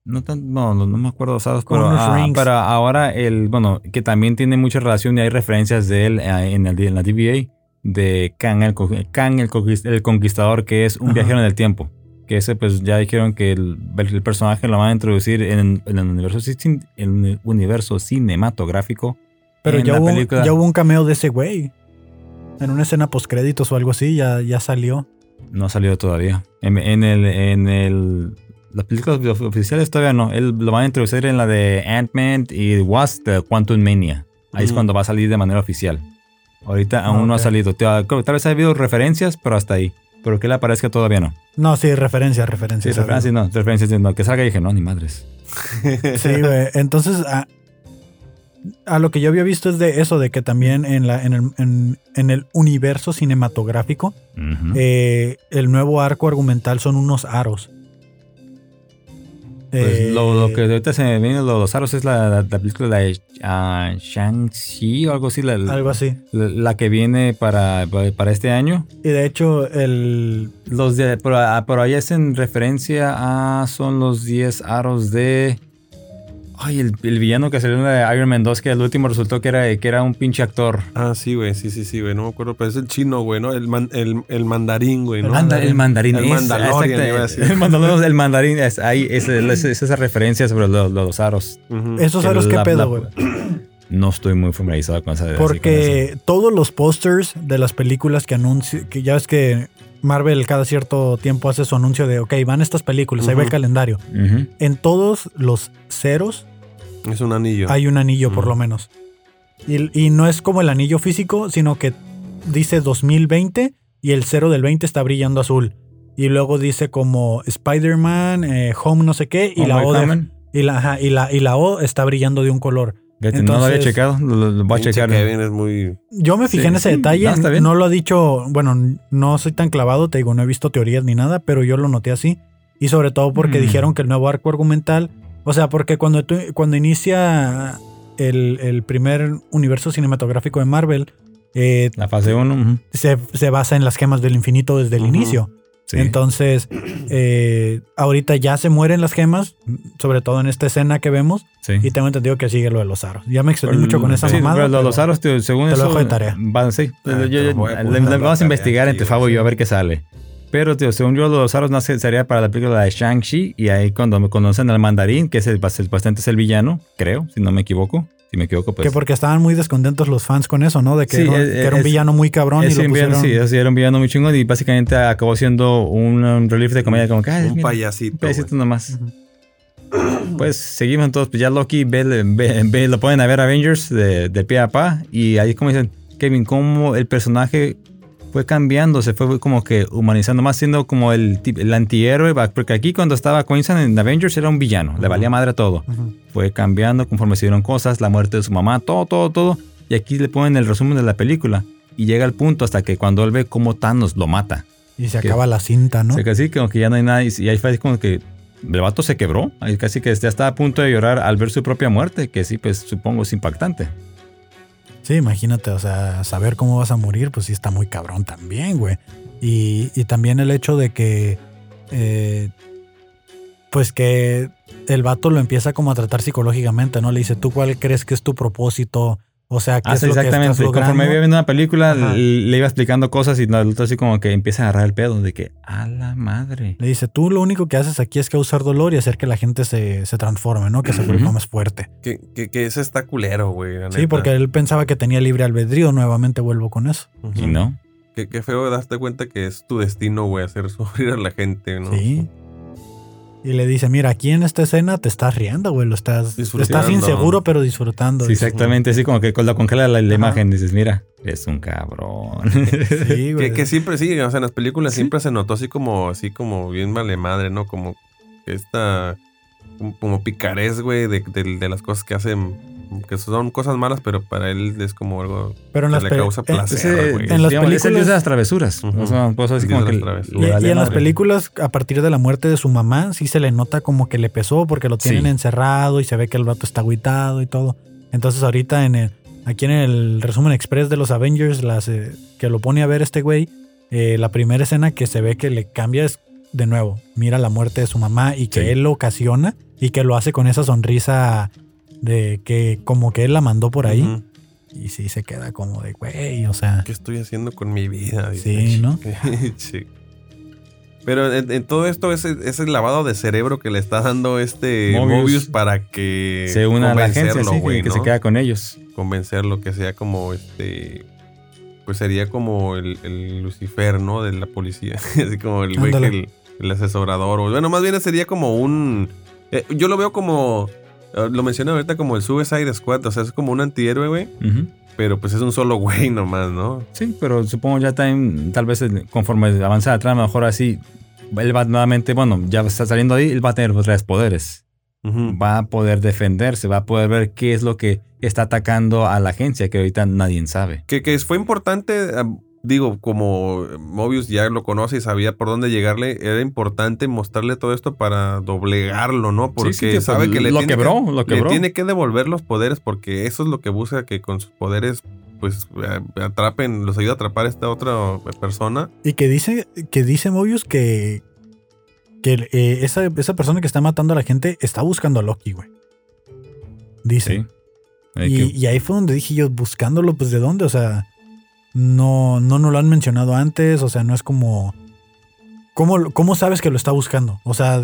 S1: No, tan- no, no, no me acuerdo, Pero,
S3: unos
S1: ah, pero ahora, el, bueno, que también tiene mucha relación y hay referencias de él eh, en, el, en la TVA de Kang el, el, el Conquistador, que es un
S3: Ajá.
S1: viajero en el tiempo. Que ese, pues ya dijeron que el, el personaje lo van a introducir en, en el, universo, en el universo cinematográfico.
S3: Pero ya hubo, ya hubo un cameo de ese güey. En una escena postcréditos o algo así, ya, ya salió.
S1: No ha salido todavía. En, en el, en el, las películas of- oficiales todavía no. Él lo van a introducir en la de Ant-Man y Wasp, Quantum Mania. Ahí es
S2: Mm.
S1: cuando va a salir de manera oficial. Ahorita aún no ha salido. Tal vez ha habido referencias, pero hasta ahí. Pero que le aparezca todavía no.
S3: No, sí, referencia, referencia.
S1: Sí, referencias no. Referencias no. Que salga y dije, no, ni madres.
S3: Sí, güey. Entonces, a, a lo que yo había visto es de eso, de que también en, la, en, el, en, en el universo cinematográfico, eh, el nuevo arco argumental son unos aros.
S1: Pues
S3: Eh,
S1: lo, lo que ahorita se me viene los aros es la, la, la película de ah, Shang-Chi o algo así, la,
S3: Algo así.
S1: la que viene para, para este año.
S3: Y de hecho, el.
S1: Los de, por ahí es en referencia a. Son los 10 aros de. Ay, el, el villano que salió en la de Iron Man 2, que al último resultó que era, que era un pinche actor.
S2: Ah, sí, güey, sí, sí, sí, güey, no me acuerdo, pero es el chino, güey, ¿no? El, man- el, el mandarín, güey, ¿no?
S3: El
S1: Anda, el mandarín.
S2: El Mandalorian,
S1: exacto, el Mandalorian, el mandarín. Es, ahí, es, es- es esa referencia sobre los, los aros.
S2: Ujú.
S3: Esos aros, ¿qué
S1: la-
S3: pedo, güey?
S1: No estoy muy familiarizado con esa. así con eso.
S3: Porque todos los posters de las películas que anuncian, que ya ves que Marvel cada cierto tiempo hace su anuncio de, ok, van estas películas, ahí va el calendario. En todos los ceros
S2: Es un anillo.
S3: hay un anillo, por lo menos. Y, y no es como el anillo físico, sino que dice 2020 y el cero del 20 está brillando azul. Y luego dice como Spider-Man, eh, Home no sé qué, y la, o de- y, la, ajá, y, la, y la O está brillando de un color.
S1: No lo había checado. Lo, lo- lo voy a checar.
S2: Kevin es muy...
S3: Yo me fijé
S1: Sí,
S3: en ese
S1: sí.
S3: detalle,
S1: No, está bien.
S3: no lo ha dicho, bueno, no soy tan clavado, te digo, no he visto teorías ni nada, pero yo lo noté así. Y sobre todo porque
S1: Mm.
S3: dijeron que el nuevo arco argumental, o sea, porque cuando, tú- cuando inicia el, el primer universo cinematográfico de Marvel, eh,
S1: La fase 1.
S3: se, se basa en las gemas del infinito desde el inicio.
S1: Sí.
S3: Entonces, eh, ahorita ya se mueren las gemas, sobre todo en esta escena que vemos,
S1: sí.
S3: y tengo entendido que sigue lo de los aros. Ya me extendí mucho con esa
S1: sí,
S3: mamada.
S1: pero lo-
S3: pero-
S1: los aros, tío, según
S3: te lo
S1: eso.
S3: dejo de tarea.
S1: van- sí.
S2: Ah,
S1: Yo-
S2: te
S1: yo-
S2: lo voy a
S1: le-
S2: apuntar
S1: le
S2: la
S1: vamos a investigar entre Fabo y yo a ver qué sale. Pero, tío, según yo, los aros no se- sería para la película de Shang-Chi. Y ahí cuando me conocen al mandarín, que es el, el- bastante es el villano, creo, si no me equivoco. Si me equivoco, pues.
S3: que porque estaban muy descontentos los fans con eso, ¿no? De que,
S1: Sí,
S3: era,
S1: es-
S3: que era un villano muy cabrón y
S1: es
S3: lo
S1: un villano,
S3: pusieron...
S1: sí, sí, era un villano muy chingón y básicamente acabó siendo un, un relief de comedia como que, ay,
S2: Un
S1: mira,
S2: payasito.
S1: un payasito nomás. Pues seguimos entonces, pues ya Loki ve, ve- ve- lo ponen a ver Avengers de, de pie a pa y ahí como dicen, Kevin, cómo el personaje fue cambiando, se fue como que humanizando más, siendo como el, el antihéroe, porque aquí cuando estaba comienzan en Avengers era un villano, le valía madre a todo. Fue cambiando conforme se dieron cosas, la muerte de su mamá, todo, todo, todo. Y aquí le ponen el resumen de la película. Y llega al punto hasta que cuando él ve cómo Thanos lo mata.
S3: Y se acaba la cinta, ¿no?
S1: O sea, que así como que ya no hay nada. Y, y ahí fue como que el vato se quebró. Ahí casi que ya estaba a punto de llorar al ver su propia muerte. Que sí, pues supongo es impactante.
S3: Sí, imagínate, o sea, saber cómo vas a morir, pues sí está muy cabrón también, güey. Y, y también el hecho de que, eh, pues que el vato lo empieza como a tratar psicológicamente, ¿no? Le dice, ¿tú cuál crees que es tu propósito? O sea, ¿qué
S1: Ah,
S3: es
S1: sí,
S3: lo que estás
S1: exactamente.
S3: logrando?
S1: Conforme iba viendo una película,
S3: Ajá.
S1: le, le iba explicando cosas y el otro así como que empieza a agarrar el pedo de que, a la madre.
S3: Le dice, tú lo único que haces aquí es causar dolor y hacer que la gente se, se transforme, ¿no? Que se vuelva más fuerte.
S2: Que, que, que ese está culero, güey. la
S3: Sí,
S2: neta.
S3: porque él pensaba que tenía libre albedrío. Nuevamente vuelvo con eso.
S1: Y no.
S2: Qué, qué feo darte cuenta que es tu destino, güey, hacer sufrir a la gente, ¿no?
S3: Sí. Y le dice, mira, aquí en esta escena te estás riendo, güey. Lo estás,
S2: Disfrutando.
S3: estás inseguro, pero disfrutando.
S1: Sí, exactamente. Así como que con la congela la, imagen. Dices, mira, es un cabrón.
S3: Sí, güey.
S2: Que, que siempre sí, o sea, en las películas
S1: Sí.
S2: siempre se notó así como, así como bien vale madre, ¿no? Como esta, como, como picarés, güey, de, de- de las cosas que hacen, que son cosas malas, pero para él es como algo
S3: Pero en
S2: que
S3: las,
S2: le causa
S3: en-
S2: placer,
S1: Ese,
S3: en las
S1: digamos, es
S3: películas-
S1: de las travesuras. O sea, así como que
S3: y, y en las películas, a partir de la muerte de su mamá, sí se le nota como que le pesó porque lo tienen
S1: Sí.
S3: encerrado y se ve que el vato está agüitado y todo. Entonces ahorita en el, aquí en el resumen express de los Avengers, las, eh, que lo pone a ver este güey, eh, la primera escena que se ve que le cambia es de nuevo, mira la muerte de su mamá y que
S1: Sí.
S3: él lo ocasiona y que lo hace con esa sonrisa de que como que él la mandó por ahí y sí se queda como de güey, o sea,
S2: ¿Qué estoy haciendo con mi vida?
S3: Sí. ¿no?
S2: sí. Pero en, en todo esto, ese, ese lavado de cerebro que le está dando este
S1: Mobius.
S2: Mobius, para que
S1: se une a la agencia,
S2: convencerlo,
S1: sí,
S2: güey,
S1: que
S2: ¿no?
S1: se queda con ellos.
S2: convencerlo que sea como este pues sería como el, el Lucifer, ¿no? De la policía. Así como el güey que
S3: Ándale.
S2: el, el asesorador. Bueno, más bien sería como un. eh, yo lo veo como. Eh, Lo mencioné ahorita como el Suicide Squad. O sea, es como un antihéroe, güey. Pero pues es un solo güey nomás, ¿no?
S1: Sí, pero supongo ya también, tal vez conforme avanza la trama, mejor así, él va nuevamente, bueno, ya está saliendo ahí, él va a tener tres poderes.
S2: Ujú.
S1: Va a poder defenderse, va a poder ver qué es lo que está atacando a la agencia, que ahorita nadie sabe.
S2: Que, que fue importante, ah, digo, como Mobius ya lo conoce y sabía por dónde llegarle, era importante mostrarle todo esto para doblegarlo, ¿no? Porque
S1: Sí, sí, que
S2: sabe que le,
S1: lo
S2: tiene
S1: quebró,
S2: que,
S1: lo
S2: le
S1: quebró.
S2: tiene que devolver los poderes porque eso es lo que busca que con sus poderes pues eh, atrapen, los ayuda a atrapar a esta otra persona.
S3: Y que dice, que dice Mobius que, que eh, esa, esa persona que está matando a la gente está buscando a Loki, güey. Dice.
S1: Sí. Hay
S3: Y,
S1: que-
S3: y ahí fue donde dije yo, buscándolo, pues de dónde, o sea, no, no nos lo han mencionado antes, o sea, no es como... ¿Cómo, cómo sabes que lo está buscando? O sea,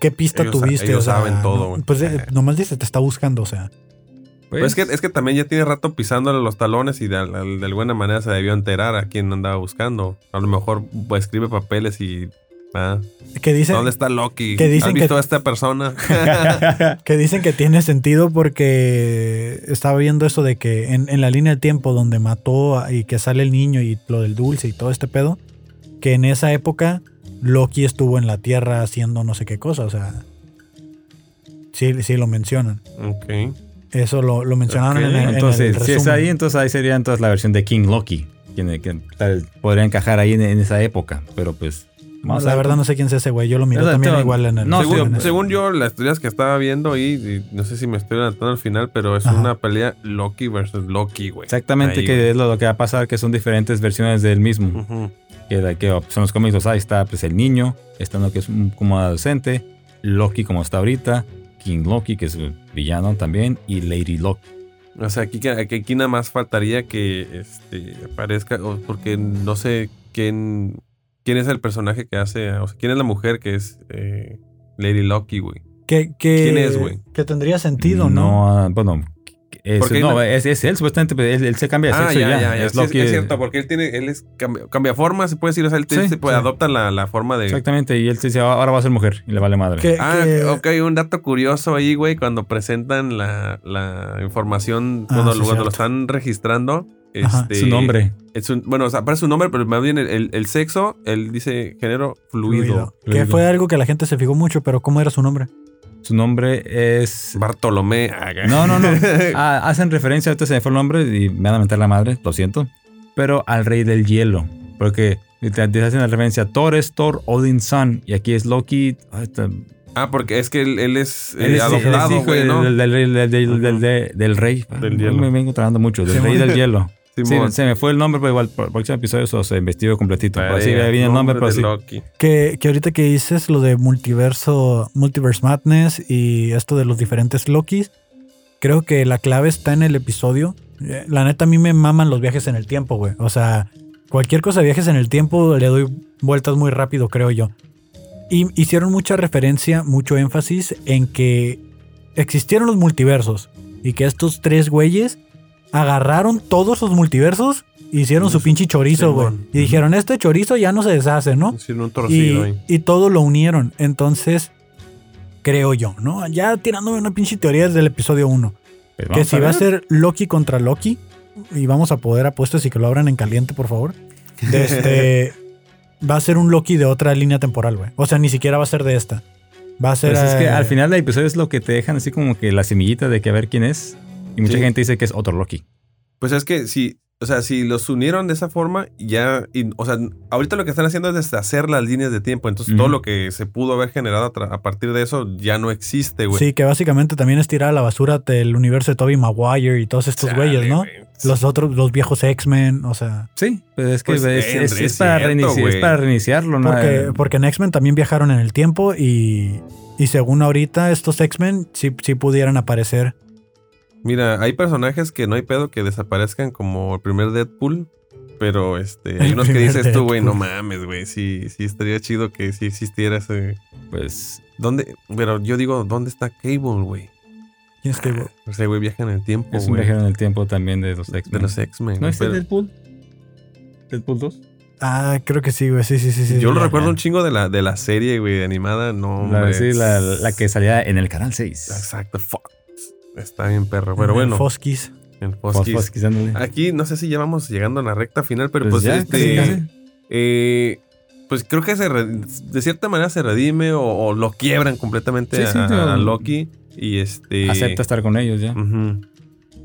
S3: ¿qué pista
S2: Ellos
S3: tuviste?
S2: ellos
S3: o sea,
S2: saben todo,
S3: no-
S2: güey.
S3: pues eh, nomás dice, te está buscando, o sea.
S2: Pues es, que, es que también ya tiene rato pisándole los talones y de alguna manera se debió enterar a quién andaba buscando. A lo mejor pues, escribe papeles y... ah,
S3: Que dicen,
S2: ¿Dónde está Loki?
S3: que dicen
S2: ¿Has visto
S3: que-
S2: a esta persona?
S3: que dicen que tiene sentido porque estaba viendo eso de que en, en la línea del tiempo donde mató a- y que sale el niño y lo del dulce y todo este pedo, que en esa época Loki estuvo en la Tierra haciendo no sé qué cosa, o sea, sí, sí lo mencionan.
S2: ok.
S3: Eso lo, lo mencionaron en, el- en el
S1: entonces, si es ahí, entonces ahí sería entonces la versión de King Loki. Que, que tal- podría encajar ahí en, en esa época. Pero pues.
S3: La
S1: ver.
S3: verdad no sé quién es ese güey, yo lo miré también
S1: no,
S3: igual en el
S1: no,
S2: según, yo, las teorías que estaba viendo ahí, y no sé si me estoy adelantando al final, pero es
S3: Ajá.
S2: una pelea Loki versus Loki, güey.
S1: Exactamente,
S2: Ahí,
S1: que
S2: güey.
S1: es lo, lo que va a pasar, que son diferentes versiones del mismo. Que, de- que son los cómics, o sea, ahí está pues el niño, está lo que es un, como adolescente, Loki como está ahorita, King Loki, que es el villano también, y Lady Loki.
S2: O sea, aquí, aquí, aquí nada más faltaría que este, aparezca, o porque no sé quién, quién es el personaje que hace, o sea, quién es la mujer que es eh, Lady Loki, güey.
S3: Que, que-
S2: ¿Quién es, güey?
S3: Que tendría sentido, ¿no?
S1: ah, bueno, es, no,
S2: no-
S1: es, es él, supuestamente, pues, él, él se cambia de
S2: Ah,
S1: sexo
S2: ya,
S1: ya.
S2: ya, ya.
S1: Es
S2: Sí, es,
S1: Loki.
S2: es cierto, porque él tiene, él es cambia, cambia forma, se puede decir, o sea, él,
S1: Sí,
S2: se puede,
S1: sí.
S2: adopta la, la forma de.
S1: Exactamente, y él se dice, ahora va a ser mujer, y le vale madre.
S3: Que-
S2: Ah,
S3: que-
S2: ok, un dato curioso ahí, güey, cuando presentan la, la información,
S3: Ah,
S2: cuando,
S3: sí,
S2: lo- cuando lo
S3: cierto.
S2: están registrando.
S3: Ajá.
S2: Este,
S1: Su nombre.
S2: es un- bueno, o sea, aparece su nombre, pero más bien el, el- el sexo, él dice género fluido.
S3: Fluido. Que
S1: Fluido.
S3: fue algo que la gente se fijó mucho, pero ¿cómo era su nombre?
S1: Su nombre es.
S2: Bartolomé.
S1: No, no, no. Ah, hacen referencia, ahorita se me fue el nombre y me van a meter la madre, lo siento. Pero al rey del hielo. Porque te, te hacen la referencia. Thor es Thor, Odin's son. Y aquí es Loki. ah,
S2: ah, porque es que él, él es, eh,
S1: él es, es
S2: adoptado,
S1: hijo
S2: güey,
S1: del,
S2: ¿no?
S1: del, del, del- del- del- del- del rey.
S2: Del
S1: Ah,
S2: hielo.
S1: Me vengo trabajando mucho. Del rey del hielo. Sí, se me fue el nombre, pero igual, por el próximo episodio eso se investigó completito. Viene el nombre, pero sí.
S3: Que, que ahorita que dices lo de multiverso, Multiverse Madness y esto de los diferentes Lokis, creo que la clave está en el episodio. Eh, La neta, a mí me maman los viajes en el tiempo, güey. O sea, cualquier cosa de viajes en el tiempo le doy vueltas muy rápido, creo yo. Y hicieron mucha referencia, mucho énfasis en que existieron los multiversos y que estos tres güeyes agarraron todos los multiversos, hicieron su pinche chorizo, güey. Y dijeron, este chorizo ya no se deshace, ¿no?
S2: Hicieron un torcido
S3: Y, y todo lo unieron. Entonces, creo yo, ¿no? Ya tirándome una pinche teoría desde el episodio 1.
S1: Pues
S3: Que si va a ser Loki contra Loki, y vamos a poder apuestas y que lo abran en caliente, por favor. Este, va a ser un Loki de otra línea temporal, güey. O sea, ni siquiera va a ser de esta. Va a ser.
S1: Pues es que
S3: eh,
S1: al final del episodio es lo que te dejan así como que la semillita de que a ver quién es. Y mucha
S2: Sí.
S1: gente dice que es otro Loki.
S2: Pues es que si, o sea, si los unieron de esa forma, ya, y, o sea, ahorita lo que están haciendo es deshacer las líneas de tiempo. Entonces todo lo que se pudo haber generado a, a partir de eso ya no existe, güey.
S3: Sí, que básicamente también es tirar a la basura del universo de Toby Maguire y todos estos
S2: Chale,
S3: güeyes, ¿no?
S2: güey.
S3: Los otros, los viejos X-Men, o sea.
S1: Sí, pues es que
S2: Pues,
S1: es,
S2: eh,
S1: es-
S2: es
S1: es para
S2: cierto,
S1: reinici- es para reiniciarlo, ¿no?
S3: Porque,
S1: Eh,
S3: porque en X-Men también viajaron en el tiempo y, y según ahorita estos X-Men sí, sí pudieran aparecer.
S2: Mira, hay personajes que no hay pedo que desaparezcan como el primer Deadpool. Pero este, hay unos que dices tú, güey, no mames, güey. Sí, sí estaría chido que sí existiera ese.
S1: Pues
S2: ¿Dónde? Pero yo digo, ¿dónde está Cable, güey?
S3: ¿Quién es Cable?
S2: Ese güey viaja en el tiempo,
S1: es un viajero en el tiempo también de los
S2: De
S1: X-Men.
S2: los X-Men.
S1: ¿No es
S2: pero-
S1: Deadpool? ¿Deadpool 2?
S3: Ah, creo que sí, güey. Sí, sí, sí. sí
S2: Yo lo recuerdo un chingo de la, de la serie, güey, animada. No,
S1: La,
S2: hombre.
S1: sí, la, la que salía en el canal 6.
S2: Exacto, fuck. Está bien perro.
S3: En
S2: Pero
S3: el
S2: bueno,
S3: Foskis.
S2: en
S1: Fos-
S2: Foskis.
S1: Foskis.
S2: Aquí no sé si ya vamos llegando a la recta final, pero
S1: Pues
S2: pues,
S1: ya,
S2: este.
S1: casi, casi.
S2: eh, pues creo que se de cierta manera se redime o, o lo quiebran completamente
S1: Sí,
S2: a,
S1: sí,
S2: a
S1: tío.
S2: Loki. Y este.
S1: Acepta estar con ellos ya.
S2: Ujú.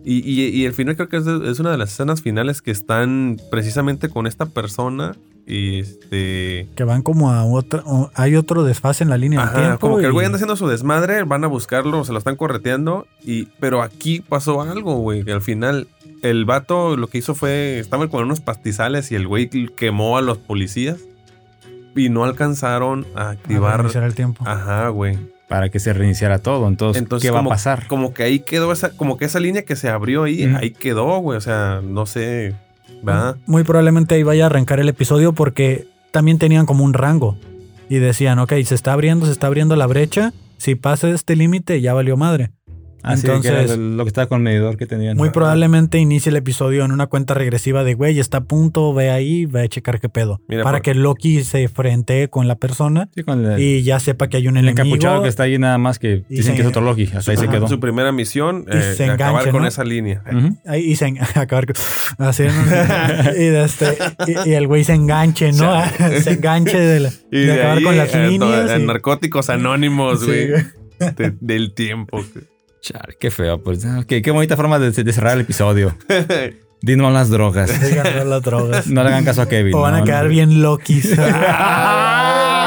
S2: Y, y- y el final creo que es, es una de las escenas finales que están precisamente con esta persona. Y este.
S3: Que van como a otra. hay otro desfase en la línea del
S2: Ajá,
S3: tiempo.
S2: como que el güey anda haciendo su desmadre, van a buscarlo, se lo están correteando. Y, pero aquí pasó algo, güey. Que al final el vato lo que hizo fue. Estaban con unos pastizales y el güey quemó a los policías. Y no alcanzaron a
S3: a
S2: activar.
S3: reiniciar el tiempo.
S2: Ajá, güey.
S1: Para que se reiniciara todo. Entonces,
S2: Entonces,
S1: ¿qué va a
S2: como-
S1: pasar?
S2: Como que ahí quedó esa, como que esa línea que se abrió ahí, ahí quedó, güey. O sea, no sé. ¿Verdad?
S3: Muy probablemente ahí vaya a arrancar el episodio porque también tenían como un rango. Y decían, ok, se está abriendo, se está abriendo la brecha. Si pasa este límite, ya valió madre.
S1: Así que era
S3: entonces-
S1: lo que estaba con el medidor que tenían.
S3: Muy probablemente inicie el episodio en una cuenta regresiva de, güey, está a punto, ve ahí, ve a checar qué pedo.
S2: Mira,
S3: para
S2: por-
S3: que Loki se frente con la persona
S1: Sí, con el,
S3: y ya sepa que hay un
S1: el
S3: enemigo.
S1: encapuchado que está ahí nada más que dicen
S3: se-
S1: que es otro Loki. Hasta ahí se quedó.
S2: Su primera misión,
S3: Y
S2: eh,
S3: se
S2: acabar con
S3: ¿no?
S2: esa línea.
S3: Ahí y se acabar con- así, ¿no? y, de este, y, y el güey se enganche, ¿no? se enganche de, la-
S2: Y
S3: de
S2: de
S3: acabar
S2: ahí,
S3: con las
S2: eh,
S3: líneas. y-
S2: narcóticos anónimos, güey.
S3: güey.
S2: de- del tiempo.
S1: Chale, qué feo. Pues, ah, qué, qué bonita forma de, de cerrar el episodio. Dinos las drogas.
S3: Digan, no las drogas.
S1: No le hagan caso a Kevin.
S3: o van a quedar
S1: no.
S3: bien Lokis.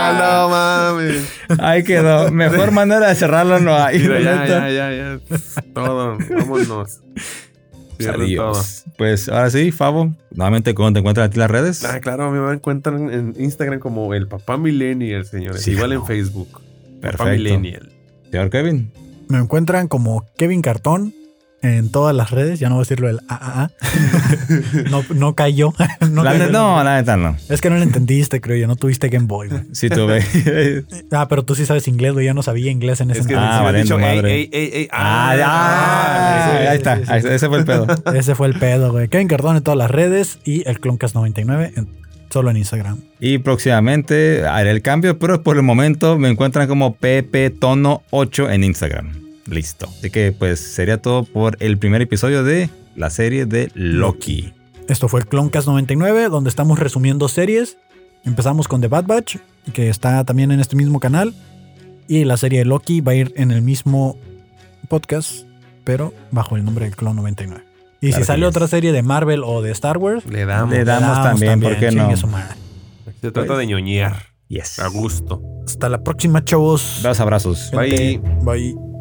S2: Ah, no mames.
S1: Ahí quedó. Mejor manera de cerrarlo no hay.
S2: Mira, ya, ya, ya, ya. Todo, vámonos.
S1: Adiós. Pues ahora sí, Favo. Nuevamente, ¿cómo te encuentran a ti las redes?
S2: Ah, claro, me encuentran en Instagram como el papá millennial, señores.
S1: Sí,
S2: Igual en. Facebook. Papá
S1: Perfecto.
S2: millennial.
S1: Señor Kevin.
S3: Me encuentran como Kevin Cartón en todas las redes. Ya no voy a decirlo el AAA. no, no cayó. no,
S1: La
S3: cayó.
S1: no, la neta no.
S3: Es que no lo entendiste, creo yo. No tuviste Game Boy, güey.
S1: Sí tuve.
S3: Ah, pero tú sí sabes inglés, güey. Yo no sabía inglés en ese
S2: Es que
S3: momento.
S1: Ah,
S2: han dicho,
S1: madre.
S2: ey, ey, ey, ey.
S1: ah, ya.
S3: ah, sí,
S1: ahí está.
S3: sí, sí.
S1: Ahí- Ese fue el pedo.
S3: Ese fue el pedo, güey. Kevin Cartón en todas las redes y el Cloncast99 en- solo en Instagram.
S1: Y próximamente haré el cambio, pero por el momento me encuentran como Pepe Tono 8 en Instagram. Listo. Así que pues sería todo por el primer episodio de la serie de Loki.
S3: Esto fue el Cloncast99, donde estamos resumiendo series. Empezamos con The Bad Batch, que está también en este mismo canal. Y la serie de Loki va a ir en el mismo podcast, pero bajo el nombre del Clon 99. Y
S1: Claro
S3: si sale otra serie de Marvel o de Star Wars,
S2: Le damos.
S1: Le damos también, ¿por qué no?
S2: Se trata de ñoñear.
S1: Yes.
S2: A gusto.
S3: Hasta la próxima, chavos.
S1: Dos abrazos.
S2: Bye.
S3: Bye.